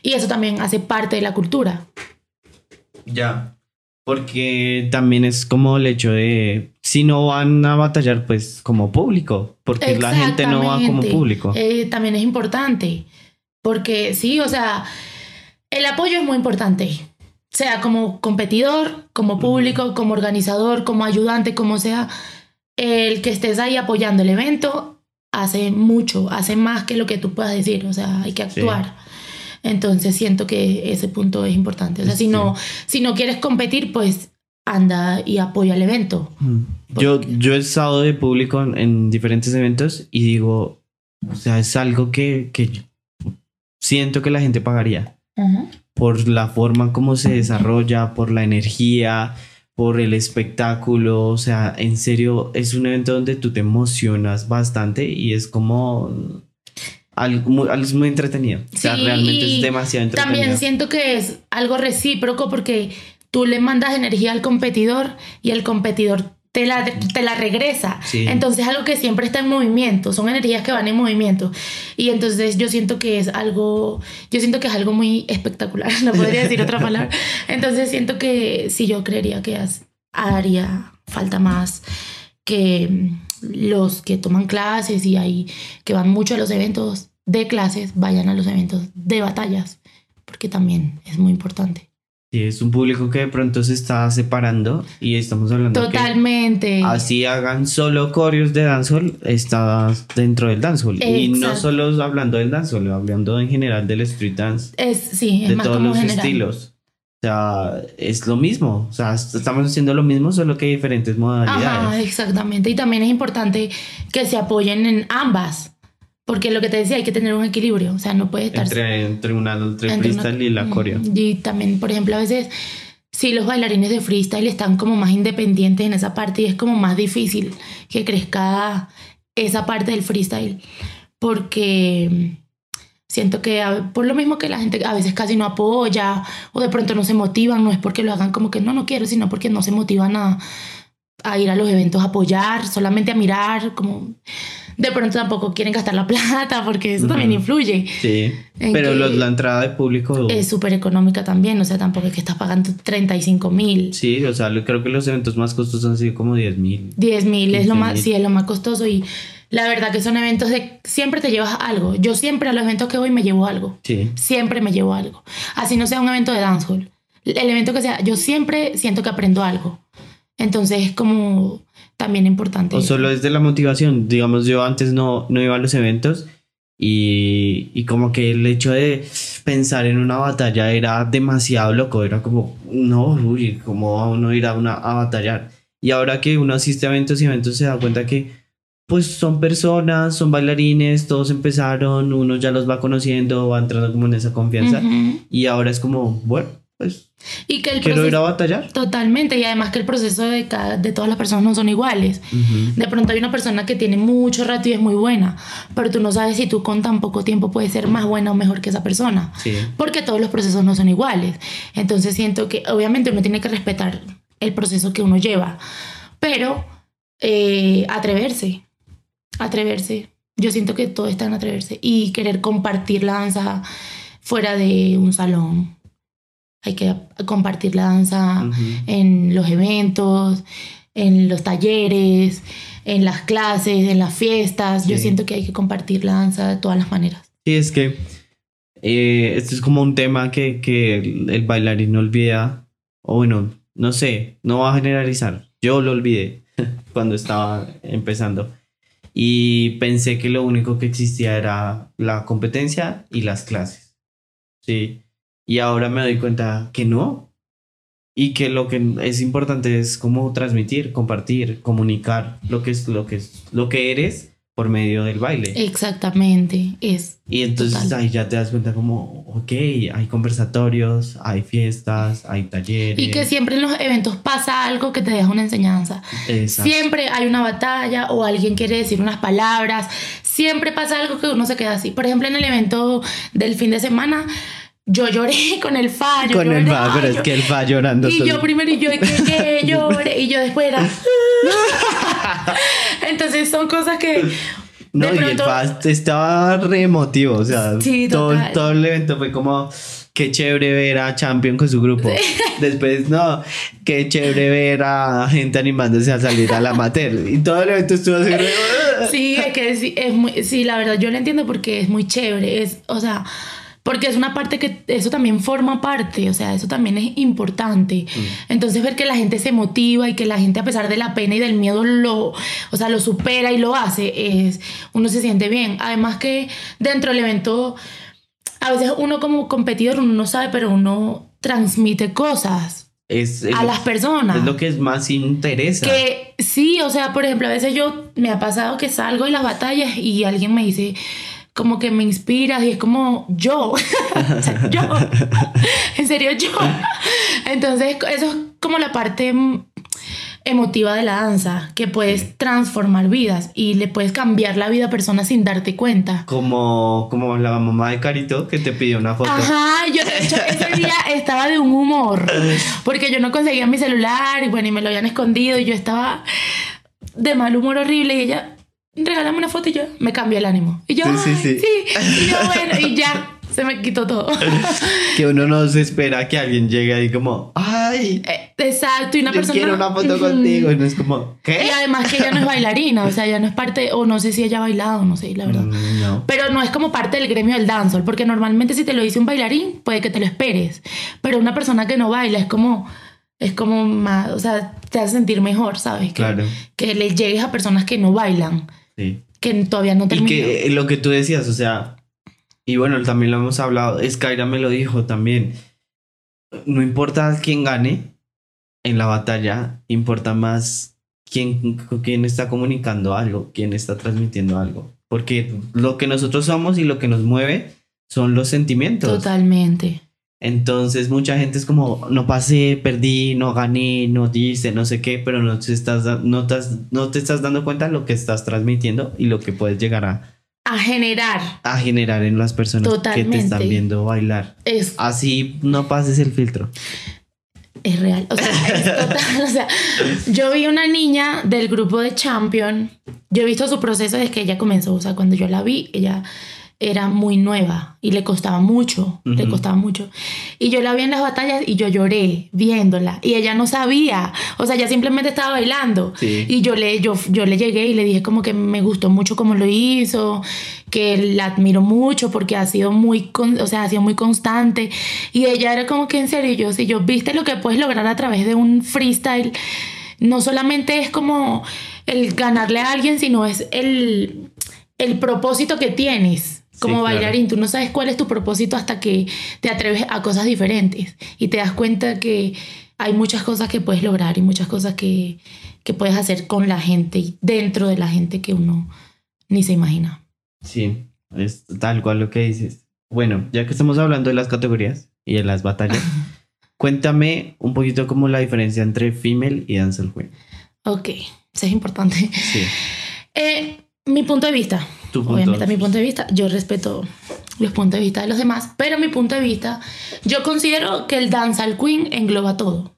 y eso también hace parte de la cultura. Ya. Porque también es como el hecho de si no van a batallar, pues como público. Porque la gente no va como público. Eh, también es importante. Porque sí, o sea, el apoyo es muy importante. Sea como competidor, como público, como organizador, como ayudante, como sea, el que estés ahí apoyando el evento hace mucho, hace más que lo que tú puedas decir, o sea, hay que actuar. Entonces siento que ese punto es importante. O sea, si, no, si no quieres competir, pues anda y apoya el evento. Mm. Yo, yo he estado de público en, diferentes eventos y digo, o sea, es algo que, que siento que la gente pagaría. Por la forma como se desarrolla, por la energía, por el espectáculo. O sea, en serio, es un evento donde tú te emocionas bastante y es como algo muy, muy entretenido. O sea, realmente es demasiado entretenido. También siento que es algo recíproco porque tú le mandas energía al competidor y el competidor te la, te la regresa. Entonces algo que siempre está en movimiento, son energías que van en movimiento. Y entonces yo siento que es algo, yo siento que es algo muy espectacular, no podría decir otra palabra. Entonces siento que sí, yo creería que haría falta más que los que toman clases y ahí que van mucho a los eventos de clases vayan a los eventos de batallas, porque también es muy importante. Sí, es un público que de pronto se está separando y estamos hablando totalmente. así hagan solo coreos de dancehall, está dentro del dancehall y no solo hablando del dancehall, hablando en general del street dance. Es sí, es de más todos como los general. estilos. O sea, es lo mismo. O sea, estamos haciendo lo mismo, solo que hay diferentes modalidades. Ajá, exactamente. Y también es importante que se apoyen en ambas. Porque lo que te decía, hay que tener un equilibrio. O sea, no puede estar. Entre, entre, una, entre, freestyle y la coreo. Y también, por ejemplo, a veces, si los bailarines de freestyle están como más independientes en esa parte y es como más difícil que crezca esa parte del freestyle. Porque Siento que por lo mismo que la gente a veces casi no apoya o de pronto no se motivan, no es porque lo hagan como que no, no quiero, sino porque no se motivan a, a ir a los eventos a apoyar, solamente a mirar, como de pronto tampoco quieren gastar la plata porque eso también influye. Sí, pero la entrada de público es súper económica también, o sea, tampoco es que estás pagando 35 mil. Sí, o sea, creo que los eventos más costosos han sido como 10 mil. 10 mil es lo más, sí, es lo más costoso y la verdad que son eventos de siempre te llevas algo. Yo siempre a los eventos que voy me llevo algo. Sí. Siempre me llevo algo. Así no sea un evento de dancehall. El evento que sea, yo siempre siento que aprendo algo. Entonces es como también importante. O solo desde la motivación. Digamos, yo antes no, no iba a los eventos y, y como que el hecho de pensar en una batalla era demasiado loco. Era como, no, uy, ¿cómo uno ir a, una, a batallar? Y ahora que uno asiste a eventos y eventos se da cuenta que pues son personas, son bailarines, todos empezaron, uno ya los va conociendo, va entrando como en esa confianza y ahora es como, bueno, pues y que el quiero ir a batallar. Totalmente, y además que el proceso de, cada, de todas las personas no son iguales. De pronto hay una persona que tiene mucho rato y es muy buena, pero tú no sabes si tú con tan poco tiempo puedes ser más buena o mejor que esa persona, porque todos los procesos no son iguales. Entonces siento que obviamente uno tiene que respetar el proceso que uno lleva, pero eh, atreverse, atreverse. Yo siento que todo está en atreverse y querer compartir la danza fuera de un salón. Hay que compartir la danza en los eventos, en los talleres, en las clases, en las fiestas. Yo siento que hay que compartir la danza de todas las maneras. Sí, es que eh, esto es como un tema que, que el bailarín no olvida, o bueno, no sé, no va a generalizar. Yo lo olvidé cuando estaba empezando y pensé que lo único que existía era la competencia y las clases. Sí. Y ahora me doy cuenta que no. Y que lo que es importante es cómo transmitir, compartir, comunicar lo que es lo que es lo que eres por medio del baile. Exactamente, es. Y entonces ahí ya te das cuenta como, ok, hay conversatorios, hay fiestas, hay talleres. Y que siempre en los eventos pasa algo que te deja una enseñanza. Siempre hay una batalla o alguien quiere decir unas palabras. Siempre pasa algo que uno se queda así. Por ejemplo, en el evento del fin de semana, yo lloré con el fa. Con el fa, pero es que el fa llorando. Y yo primero, y yo que, que lloré, y yo después era. Entonces son cosas que. No, y el fa estaba re emotivo, o sea, todo, todo el evento fue como. Qué chévere ver a Champion con su grupo. Después, no, qué chévere ver a gente animándose a salir a la amateur. Y todo el evento estuvo así. sí, es que es, es muy, sí, la verdad, yo lo entiendo porque es muy chévere. Es, o sea, porque es una parte que eso también forma parte, o sea, eso también es importante. Entonces ver que la gente se motiva y que la gente a pesar de la pena y del miedo lo, o sea, lo supera y lo hace, es uno se siente bien. Además que dentro del evento a veces uno como competidor uno no sabe, pero uno transmite cosas Es, es a las personas. es lo que más interesa. Que sí, o sea, por ejemplo, a veces yo me ha pasado que salgo en las batallas y alguien me dice como que me inspiras y es como yo, O sea, yo, en serio yo. Entonces, eso es como la parte mm, emotiva de la danza, que puedes transformar vidas y le puedes cambiar la vida a personas sin darte cuenta. Como, como la mamá de Carito que te pidió una foto. Ajá, yo de hecho ese día estaba de un humor porque yo no conseguía mi celular y bueno, y me lo habían escondido y yo estaba de mal humor horrible y ella, regálame una foto y yo me cambió el ánimo. Y yo, Sí, sí, "Ay, sí". sí. Y yo, bueno, y ya se me quitó todo. Que uno no se espera que alguien llegue ahí como, ay, Eh, Exacto, y una yo persona... quiero una foto contigo. Y no es como, Y ¿qué? además que ella no es bailarina, o sea, ella no es parte, o no sé si ella ha bailado, no sé, la verdad. Mm, no. Pero no es como parte del gremio del dancehall, porque normalmente si te lo dice un bailarín, puede que te lo esperes. Pero una persona que no baila es como, es como más, o sea, te hace sentir mejor, ¿sabes? Que, Claro. que le llegues a personas que no bailan, Sí. que todavía no Y terminan. que lo que tú decías, o sea, y bueno, también lo hemos hablado, Skyra me lo dijo también. No importa quién gane en la batalla, importa más quién, quién está comunicando algo, quién está transmitiendo algo. Porque lo que nosotros somos y lo que nos mueve son los sentimientos. Totalmente. Entonces mucha gente es como, no pasé, perdí, no gané, no dice, no sé qué, pero no te estás, no te, no te estás dando cuenta de lo que estás transmitiendo y lo que puedes llegar a, A generar a generar en las personas que te están viendo bailar. es, Así no pases el filtro. es real. O sea, es total. O sea, yo vi una niña del grupo de Champion. Yo he visto su proceso desde que ella comenzó. O sea, cuando yo la vi, ella era muy nueva y le costaba mucho. Le costaba mucho. Y yo la vi en las batallas y yo lloré viéndola. Y ella no sabía. O sea, ella simplemente estaba bailando. Sí. Y yo le, yo, yo le llegué y le dije como que me gustó mucho cómo lo hizo, que la admiro mucho porque ha sido muy, con- o sea, ha sido muy constante. Y ella era como que en serio, yo, si yo viste lo que puedes lograr a través de un freestyle, no solamente es como el ganarle a alguien, sino es el, el propósito que tienes. Como claro. bailarín, tú no sabes cuál es tu propósito hasta que te atreves a cosas diferentes y te das cuenta que hay muchas cosas que puedes lograr y muchas cosas que, que puedes hacer con la gente y dentro de la gente que uno ni se imagina. Sí, es tal cual lo que dices. Bueno, ya que estamos hablando de las categorías y de las batallas, cuéntame un poquito como la diferencia entre female y dancehall queen. Ok, eso es importante. Sí, Eh, mi punto de vista, tu punto. obviamente mi punto de vista, yo respeto los puntos de vista de los demás, pero mi punto de vista, yo considero que el dancehall queen engloba todo.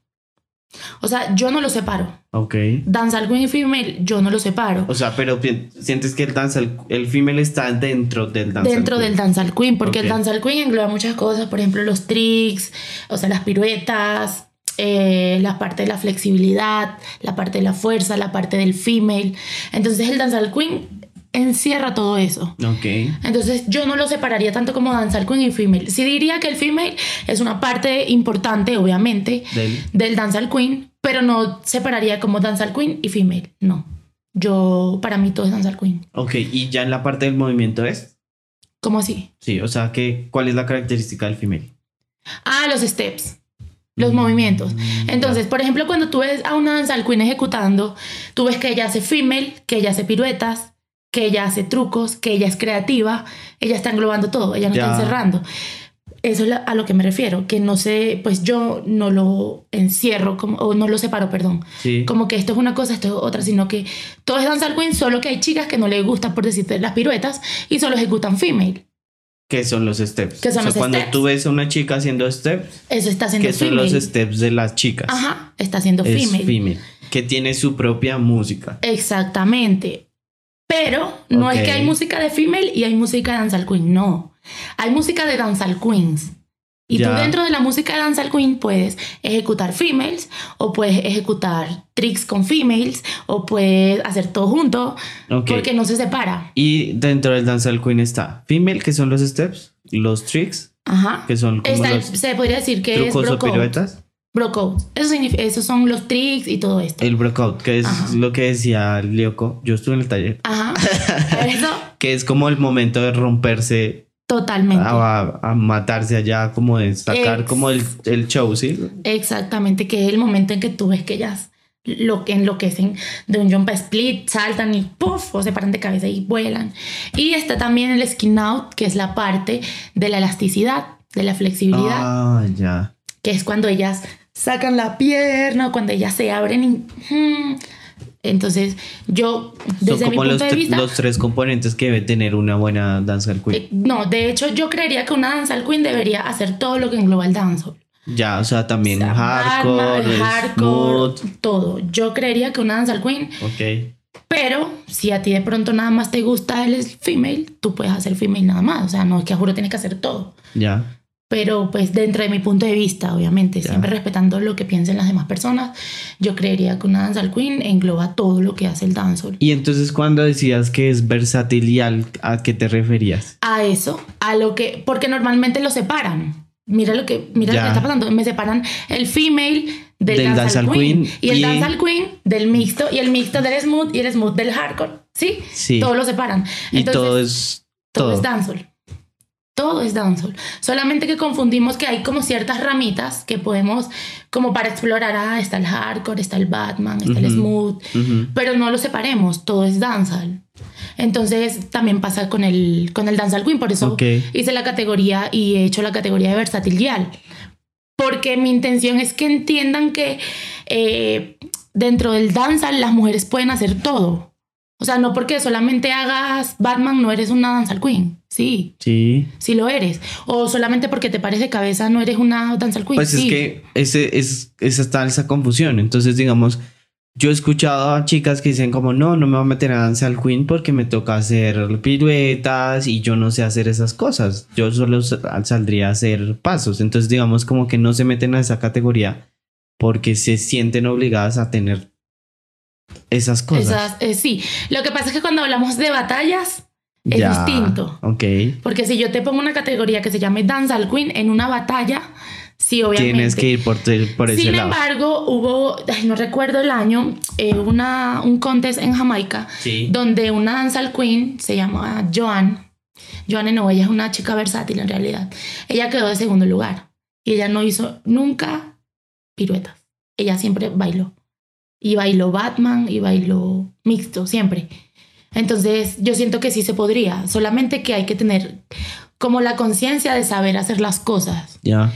O sea, yo no lo separo. Ok. Dancehall queen y female, yo no lo separo. O sea, pero sientes que el dancehall, el female está dentro del dancehall dentro queen? del dancehall queen, porque Ok. el dancehall queen engloba muchas cosas, por ejemplo, los tricks, o sea, las piruetas, eh, la parte de la flexibilidad, la parte de la fuerza, la parte del female. Entonces el dancehall queen encierra todo eso. Ok. Entonces yo no lo separaría tanto como dancehall queen y female. Sí diría que el female es una parte importante, obviamente, Del- del dancehall queen, pero no separaría como dancehall queen y female. No. Yo, para mí todo es dancehall queen. Ok, y ya en la parte del movimiento es. ¿Cómo así? Sí, o sea, que, ¿cuál es la característica del female? Ah, los steps. Los Mm, movimientos. Entonces, por ejemplo, cuando tú ves a una dancehall queen ejecutando, tú ves que ella hace female, que ella hace piruetas, que ella hace trucos, que ella es creativa, ella está englobando todo, ella no Ya. está encerrando. Eso es a lo que me refiero, que no sé, pues yo no lo encierro, como, o no lo separo, perdón. Sí. Como que esto es una cosa, esto es otra, sino que todo es dancehall queen, solo que hay chicas que no les gustan, por decirte, las piruetas y solo ejecutan female. ¿Qué son los steps? ¿Qué son o sea, los cuando steps? tú ves a una chica haciendo steps, Eso está haciendo ¿qué son female. los steps de las chicas? Ajá, está haciendo es female. female. Que tiene su propia música. Exactamente. Pero no Ok. es que hay música de female y hay música de dancehall queen, no. Hay música de dancehall queens. Y Ya. tú dentro de la música de dancehall queen puedes ejecutar females o puedes ejecutar tricks con females o puedes hacer todo junto Ok. porque no se separa. Y dentro del dancehall queen está female, que son los steps, los tricks Ajá. Que son como Está los se podría decir que es trucos o brocode. piruetas. Brocode. Eso esos son los tricks y todo esto. El breakout, que es Ajá. lo que decía Lyoko. Yo estuve en el taller. Ajá. Eso, Que es como el momento de romperse totalmente. a, a matarse allá, como de sacar Ex- como el, el show, ¿sí? Exactamente, que es el momento en que tú ves que ellas lo que enloquecen de un jump split, saltan y puff, o se paran de cabeza y vuelan. Y está también el skin out, que es la parte de la elasticidad, de la flexibilidad, Ah, ya. que es cuando ellas sacan la pierna, cuando ellas se abren y... hmm. Entonces, yo, Son desde mi como punto los, de tre- vista... los tres componentes que debe tener una buena danza del queen. eh, no, de hecho, yo creería que una danza queen debería hacer todo lo que engloba el dancehall. Ya, o sea, también O sea, hardcore, todo. Yo creería que una danza queen Ok. Pero si a ti de pronto nada más te gusta el female, tú puedes hacer female nada más. O sea, no es que a juro tienes que hacer todo. Ya. Pero pues dentro de mi punto de vista, obviamente, Ya. siempre respetando lo que piensen las demás personas, yo creería que una dancehall queen engloba todo lo que hace el dancehall. Y entonces cuando decías que es versátil y al- ¿a qué te referías? A eso, a lo que, porque normalmente lo separan. Mira lo que, mira lo Ya. que está pasando. Me separan el female del, Del dancehall queen, queen y el y- dancehall queen del mixto y el mixto del smooth y el smooth del hardcore. ¿Sí? Sí. Todo lo separan. y Entonces, todo es Todo, todo. es dancehall. Todo es dancehall. Solamente que confundimos que hay como ciertas ramitas que podemos, como para explorar, ah, está el hardcore, está el Batman, está el Ujú. smooth, Ujú. pero no lo separemos, todo es dancehall. Entonces también pasa con el, con el dancehall queen, por eso Ok. hice la categoría y he hecho la categoría de versátil yal. Porque mi intención es que entiendan que eh, dentro del dancehall las mujeres pueden hacer todo. O sea, no porque solamente hagas Batman no eres una dancehall queen. Sí, Sí. sí lo eres. O solamente porque te pares de cabeza no eres una dancehall queen. Pues es que ese, es, esa está esa confusión. Entonces, digamos, yo he escuchado a chicas que dicen como, no, no me voy a meter a danza al queen porque me toca hacer piruetas y yo no sé hacer esas cosas. Yo solo sa- saldría a hacer pasos. Entonces, digamos, como que no se meten a esa categoría porque se sienten obligadas a tener esas cosas. Esas, eh, sí. Lo que pasa es que cuando hablamos de batallas es Ya, distinto. Ok. Porque si yo te pongo una categoría que se llame Dancehall Queen en una batalla, sí, obviamente. Tienes que ir por, te- por ese Sin lado. embargo, hubo, ay, no recuerdo el año, eh, una, un contest en Jamaica Sí. donde una Dancehall Queen se llama Joan. Joan no, ella es una chica versátil en realidad. Ella quedó de segundo lugar y ella no hizo nunca piruetas. Ella siempre bailó. Y bailó Batman y bailó mixto, siempre. Entonces, yo siento que sí se podría, solamente que hay que tener como la conciencia de saber hacer las cosas. Ya.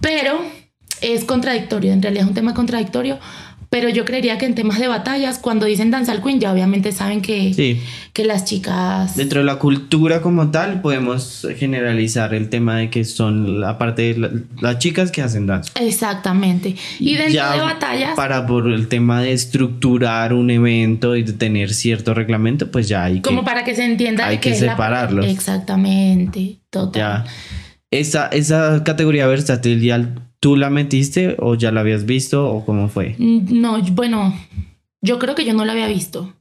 Pero es contradictorio, en realidad es un tema contradictorio. Pero yo creería que en temas de batallas, cuando dicen Dancehall Queen, ya obviamente saben que, Sí. que las chicas. Dentro de la cultura como tal, podemos generalizar el tema de que son la parte de la- las chicas que hacen danza. Exactamente. Y dentro Ya de batallas. Para por el tema de estructurar un evento y de tener cierto reglamento, pues ya hay que. Como para que se entienda hay que la- separarlos. Exactamente. Total. Ya. Esa, esa categoría versátil, ¿ya ¿tú la metiste o ya la habías visto o cómo fue? Mm, No, bueno, yo creo que yo no la había visto.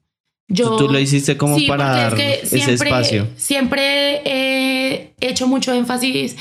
Yo, Tú lo hiciste como Sí, para dar es que ese espacio. Siempre he hecho mucho énfasis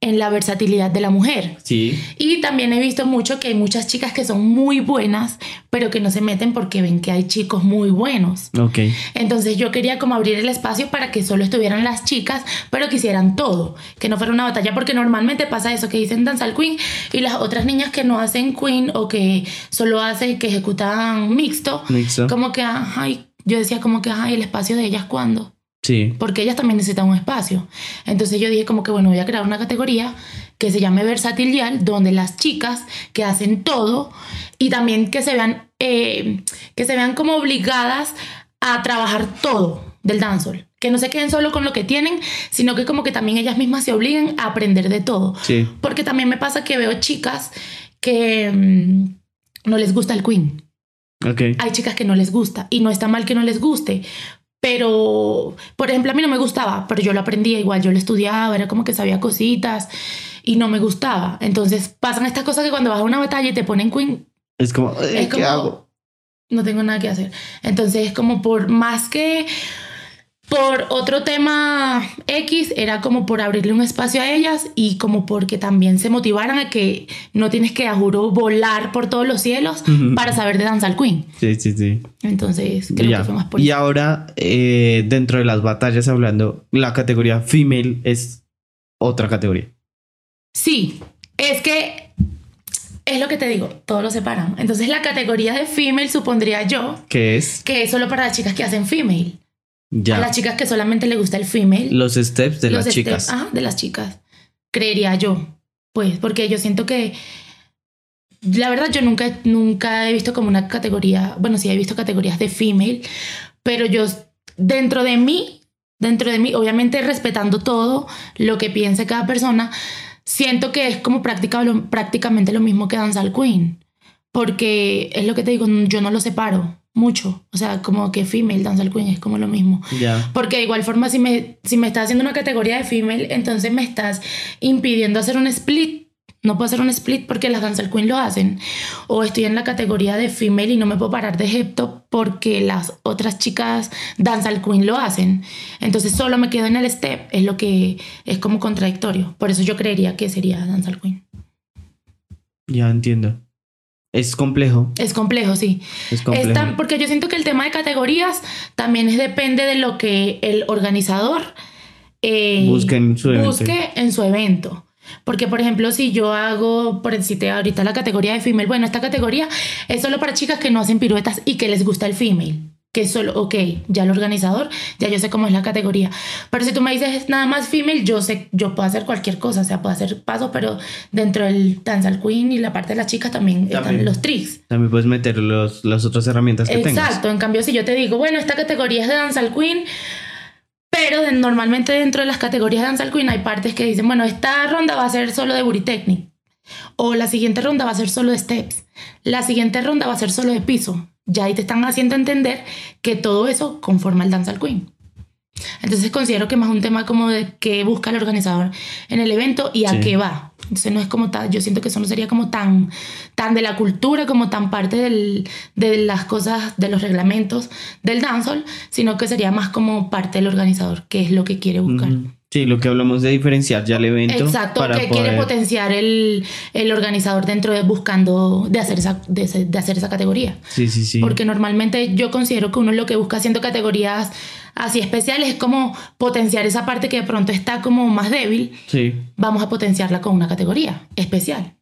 en la versatilidad de la mujer. Sí. Y también he visto mucho que hay muchas chicas que son muy buenas, pero que no se meten porque ven que hay chicos muy buenos. Ok. Entonces yo quería como abrir el espacio para que solo estuvieran las chicas, pero que hicieran todo, que no fuera una batalla, porque normalmente pasa eso, que dicen danza al queen y las otras niñas que no hacen queen o que solo hacen, que ejecutan mixto, Mixto. como que, ay, yo decía como que, ay, el espacio de ellas cuándo Sí. porque ellas también necesitan un espacio. Entonces yo dije como que bueno, voy a crear una categoría que se llame Versátil Yal, donde las chicas que hacen todo y también que se vean, eh, que se vean como obligadas a trabajar todo del dancehall. Que no se queden solo con lo que tienen, sino que como que también ellas mismas se obliguen a aprender de todo. Sí. Porque también me pasa que veo chicas que mm, no les gusta el queen Ok. hay chicas que no les gusta y no está mal que no les guste. Pero, por ejemplo, a mí no me gustaba, pero yo lo aprendía igual, yo lo estudiaba, era como que sabía cositas y no me gustaba. Entonces pasan estas cosas que cuando vas a una batalla y te ponen queen, Es como, eh, es ¿qué como, hago? no tengo nada que hacer. Entonces es como por más que Por otro tema X, era como por abrirle un espacio a ellas y como porque también se motivaran a que no tienes que, a juro, volar por todos los cielos para saber de danza al queen. Sí, sí, sí. Entonces, creo Ya. que fue más por Y eso. ahora, eh, dentro de las batallas hablando, la categoría female es otra categoría. Sí, es que es lo que te digo, todos lo separan. Entonces, la categoría de female supondría yo Que es que es solo para las chicas que hacen female. A ya las chicas que solamente le gusta el female. los steps de los las steps, chicas. ajá, de las chicas. Creería yo. Pues, porque yo siento que. La verdad, yo nunca, nunca he visto como una categoría. Bueno, sí he visto categorías de female, pero yo, dentro de mí, dentro de mí, obviamente respetando todo lo que piense cada persona, siento que es como práctica- lo- prácticamente lo mismo que Danza al Queen. Porque es lo que te digo, yo no lo separo mucho. O sea, como que female, al Queen es como lo mismo. Ya. Porque de igual forma, si me, si me estás haciendo una categoría de female, entonces me estás impidiendo hacer un split. No puedo hacer un split porque las Dancer Queen lo hacen. O estoy en la categoría de female y no me puedo parar de Hepto porque las otras chicas Dancer Queen lo hacen. Entonces solo me quedo en el step. Es lo que es como contradictorio. Por eso yo creería que sería Dancer Queen. Ya entiendo. Es complejo. Es complejo, sí. Es complejo. Es tan- porque yo siento que el tema de categorías también es, depende de lo que el organizador eh, Busque en su evento. busque en su evento. Porque, por ejemplo, si yo hago, por decirte ahorita la categoría de female, bueno, esta categoría es solo para chicas que no hacen piruetas y que les gusta el female. Que solo, ok, ya el organizador, ya yo sé cómo es la categoría. Pero si tú me dices nada más female, yo sé, yo puedo hacer cualquier cosa, o sea, puedo hacer pasos, pero dentro del dance al queen y la parte de las chicas también, También. están los tricks. También puedes meter los, las otras herramientas que tengas. Exacto, en cambio si yo te digo, bueno, esta categoría es de Dance al Queen, pero de- normalmente dentro de las categorías de Dance al Queen hay partes que dicen, bueno, esta ronda va a ser solo de Booty Technique, o la siguiente ronda va a ser solo de Steps, la siguiente ronda va a ser solo de piso. Ya ahí te están haciendo entender que todo eso conforma el Dance al Queen. Entonces considero que más un tema como de qué busca el organizador en el evento y a Sí. qué va. Entonces no es como tal, yo siento que eso no sería como tan, tan de la cultura, como tan parte del- de las cosas, de los reglamentos del dancehall, sino que sería más como parte del organizador, que es lo que quiere buscar. Sí, lo que hablamos de diferenciar ya el evento. Exacto, para que poder... quiere potenciar el, el organizador dentro de buscando de hacer esa, de, de hacer esa categoría. Sí, sí, sí. Porque normalmente yo considero que uno lo que busca haciendo categorías así especiales es como potenciar esa parte que de pronto está como más débil. Sí. Vamos a potenciarla con una categoría especial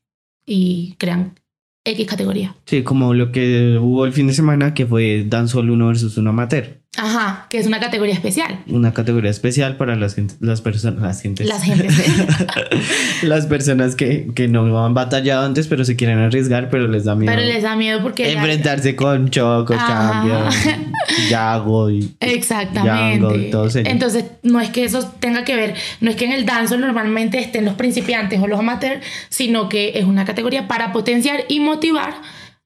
y crean X categoría. Sí, como lo que hubo el fin de semana, que fue Dancehall 1 versus 1 amateur. Ajá, que es una categoría especial. Una categoría especial para las, las personas. Las gentes. Las gentes. las personas que, que no han batallado antes, pero se quieren arriesgar, pero les da miedo. Pero les da miedo porque... ya- enfrentarse con Choco. Cambio, Yago y Exactamente. Django y todos ellos. Entonces, no es que eso tenga que ver, no es que en el danzo normalmente estén los principiantes o los amateurs, sino que es una categoría para potenciar y motivar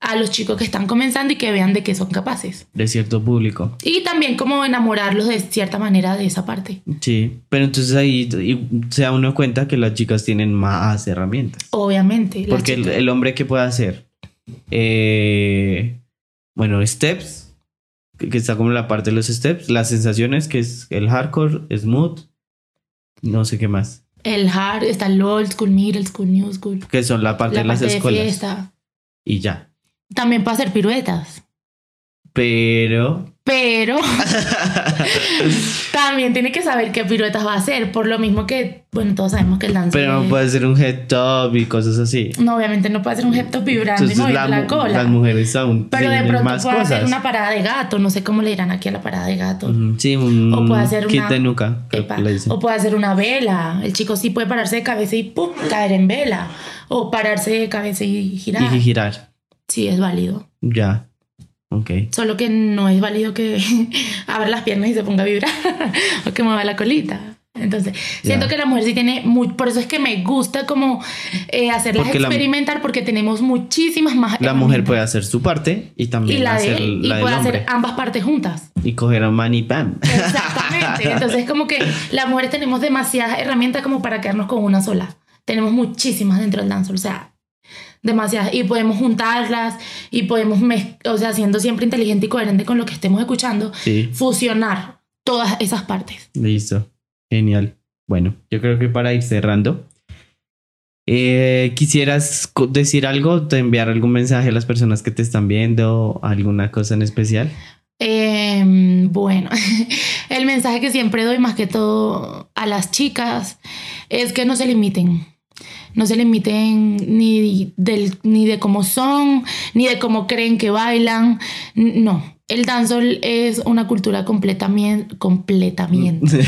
a los chicos que están comenzando y que vean de qué son capaces. de cierto público. Y también como enamorarlos de cierta manera de esa parte. Sí, pero entonces ahí se da uno cuenta que las chicas tienen más herramientas. Obviamente. Porque el, hombre que puede hacer, eh, bueno, steps, que, que está como la parte de los steps, las sensaciones, que es el hardcore, smooth, no sé qué más, el hard, está el old school, middle school, new school. que son la parte La de las de escuelas. fiesta. Y ya. También puede hacer piruetas. Pero Pero también tiene que saber qué piruetas va a hacer. Por lo mismo que, bueno, todos sabemos que el dance. Pero no puede ser un head top y cosas así. No, obviamente no puede hacer un hep top vibrando y Entonces moviendo la la, cola. las mujeres aún pero de pronto más puede cosas. hacer una parada de gato. No sé cómo le dirán aquí a la parada de gato. Ujú, Sí, un O puede hacer una- de nuca, Epa. O puede hacer una vela. El chico sí puede pararse de cabeza y ¡pum! caer en vela. O pararse de cabeza y girar. Y girar. Sí, es válido. Ya. Ok. Solo que no es válido que abra las piernas y se ponga a vibrar o que mueva la colita. Entonces, siento que la mujer sí tiene muy, por eso es que me gusta como eh, hacerlas Porque la- experimentar porque tenemos muchísimas más La mujer puede hacer su parte y y también la de hacer él, y la puede hacer ambas partes juntas. Y coger a man y pam. Exactamente. Entonces, como que las mujeres tenemos demasiadas herramientas como para quedarnos con una sola. Tenemos muchísimas dentro del danza, o sea, demasiadas. Y podemos juntarlas y podemos, o sea, siendo siempre inteligente y coherente con lo que estemos escuchando, Sí. fusionar todas esas partes. Listo. Genial. Bueno, yo creo que para ir cerrando, eh, ¿quisieras decir algo, te enviar algún mensaje a las personas que te están viendo, alguna cosa en especial? Em, bueno, el mensaje que siempre doy más que todo a las chicas es que no se limiten. No se limiten ni, del, ni de cómo son, ni de cómo creen que bailan. No, el dancehall es una cultura completamente, completamente,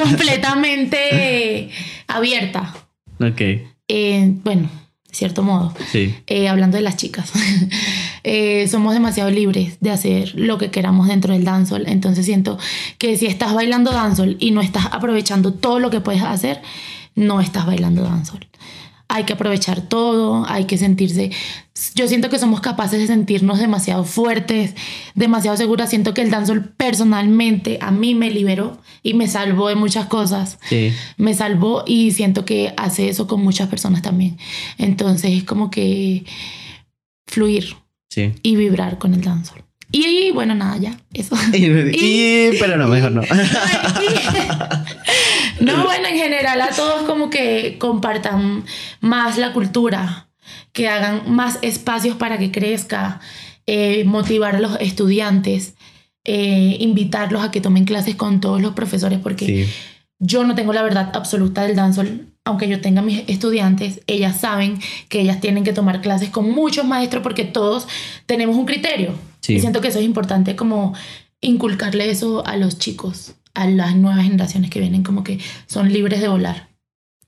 completamente abierta. Ok, Eh, bueno, de cierto modo. sí, Eh, hablando de las chicas, eh, somos demasiado libres de hacer lo que queramos dentro del dancehall. Entonces siento que si estás bailando dancehall y no estás aprovechando todo lo que puedes hacer, no estás bailando dancehall. Hay que aprovechar todo, hay que sentirse... Yo siento que somos capaces de sentirnos demasiado fuertes, demasiado seguras. Siento que el dancehall personalmente a mí me liberó y me salvó de muchas cosas sí. me salvó y siento que hace eso con muchas personas también. Entonces es como que fluir Sí. y vibrar con el dancehall. Y, bueno, nada, ya, eso. Y, y- pero no, mejor no. no, bueno, en general a todos como que compartan más la cultura, que hagan más espacios para que crezca, eh, motivar a los estudiantes, eh, invitarlos a que tomen clases con todos los profesores, porque Sí, yo no tengo la verdad absoluta del dancehall, aunque yo tenga mis estudiantes, ellas saben que ellas tienen que tomar clases con muchos maestros porque todos tenemos un criterio. Sí. Y siento que eso es importante como inculcarle eso a los chicos, a las nuevas generaciones que vienen como que son libres de volar.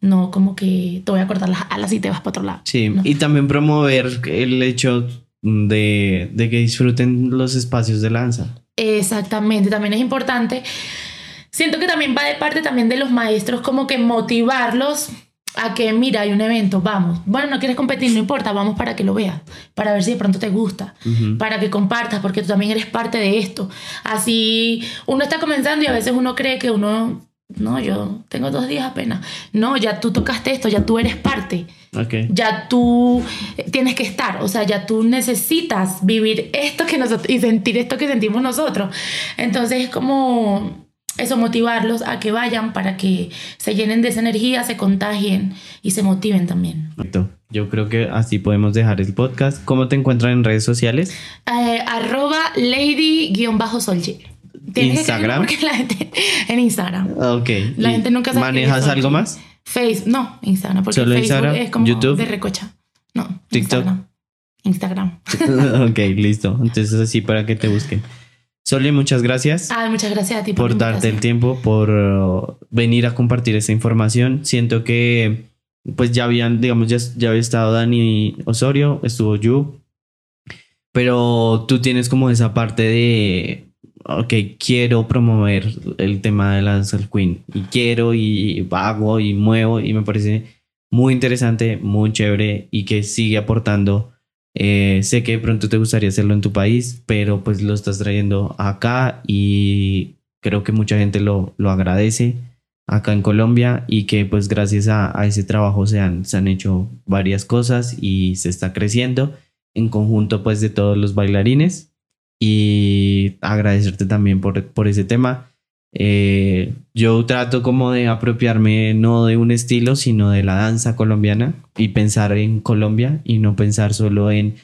No como que te voy a cortar las alas y te vas para otro lado. sí. No. Y también promover el hecho de, de que disfruten los espacios de lanza. Exactamente, también es importante. Siento que también va de parte también de los maestros como que motivarlos a que, mira, hay un evento, vamos. Bueno, no quieres competir, no importa, vamos para que lo veas, para ver si de pronto te gusta, para que compartas, porque tú también eres parte de esto. Así uno está comenzando y a veces uno cree que uno, no, yo tengo dos días apenas. No, ya tú tocaste esto, ya tú eres parte Ok. ya tú tienes que estar, o sea, ya tú necesitas vivir esto que nosotros y sentir esto que sentimos nosotros. Entonces es como eso, motivarlos a que vayan para que se llenen de esa energía, se contagien y se motiven también. Yo creo que así podemos dejar el podcast. ¿Cómo te encuentran en redes sociales? Eh, arroba lady-solche. Que Instagram. Porque la gente, en Instagram. Ok. La ¿Y gente nunca sabe ¿Manejas algo más? Face, no, Instagram, porque Solo Facebook Instagram, es como YouTube. de recocha. No, TikTok. Instagram. Instagram. ok, listo. Entonces así para que te busquen. Sole, muchas gracias Ah, muchas gracias a ti por, darte el tiempo, por uh, venir a compartir esa información. Siento que pues ya habían, digamos, ya, ya había estado Dani Osorio, estuvo Yu, pero tú tienes como esa parte de, ok, quiero promover el tema de la Dancehall Queen y quiero y hago y muevo y me parece muy interesante, muy chévere y que sigue aportando. Eh, sé que de pronto te gustaría hacerlo en tu país, pero pues lo estás trayendo acá y creo que mucha gente lo, lo agradece acá en Colombia y que pues gracias a, a ese trabajo se han, se han hecho varias cosas y se está creciendo en conjunto pues de todos los bailarines y agradecerte también por, por ese tema. Eh, yo trato como de apropiarme no de un estilo, sino de la danza colombiana y pensar en Colombia y no pensar solo en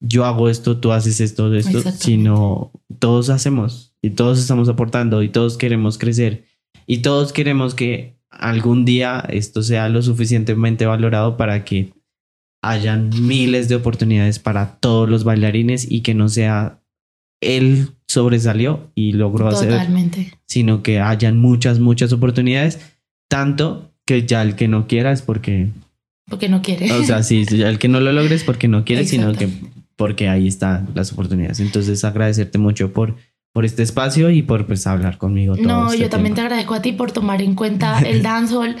yo hago esto, tú haces esto, esto, sino todos hacemos y todos estamos aportando y todos queremos crecer y todos queremos que algún día esto sea lo suficientemente valorado para que hayan miles de oportunidades para todos los bailarines y que no sea él sobresalió y logró hacer Totalmente. sino que hayan muchas, muchas oportunidades, tanto que ya el que no quiera es porque, Porque no quiere. o sea, sí, ya el que no lo logre es porque no quiere, sino que porque ahí están las oportunidades. Entonces, agradecerte mucho por, por este espacio y por pues hablar conmigo. Todo No, este yo también te agradezco a ti por tomar en cuenta el dancehall,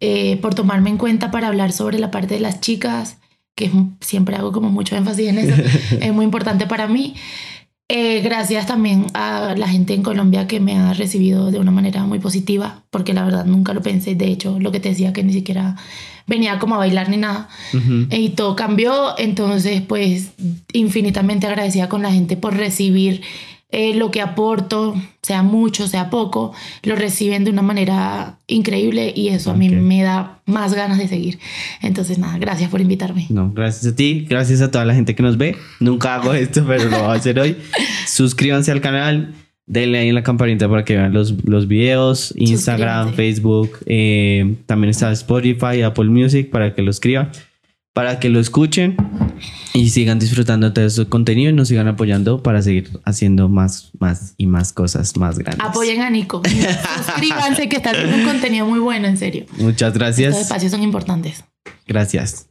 eh, por tomarme en cuenta para hablar sobre la parte de las chicas, que es- siempre hago como mucho énfasis en eso. es muy importante para mí. Eh, gracias también a la gente en Colombia que me ha recibido de una manera muy positiva, porque la verdad nunca lo pensé. De hecho, lo que te decía que ni siquiera venía como a bailar ni nada. Ujú. Y todo cambió, entonces pues infinitamente agradecida con la gente por recibir eh, lo que aporto, sea mucho, sea poco, lo reciben de una manera increíble y eso a mí me da más ganas de seguir. Entonces, nada, gracias por invitarme. No, gracias a ti, gracias a toda la gente que nos ve. Nunca hago esto, pero lo voy a hacer hoy. Suscríbanse al canal, denle ahí en la campanita para que vean los, los videos, Instagram. Facebook, eh, también está Spotify, Apple Music para que lo escriban, para que lo escuchen y sigan disfrutando de su contenido y nos sigan apoyando para seguir haciendo más, más y más cosas más grandes. Apoyen a Nico. Suscríbanse que está haciendo un contenido muy bueno, en serio. Muchas Estos gracias. espacios son importantes. Gracias.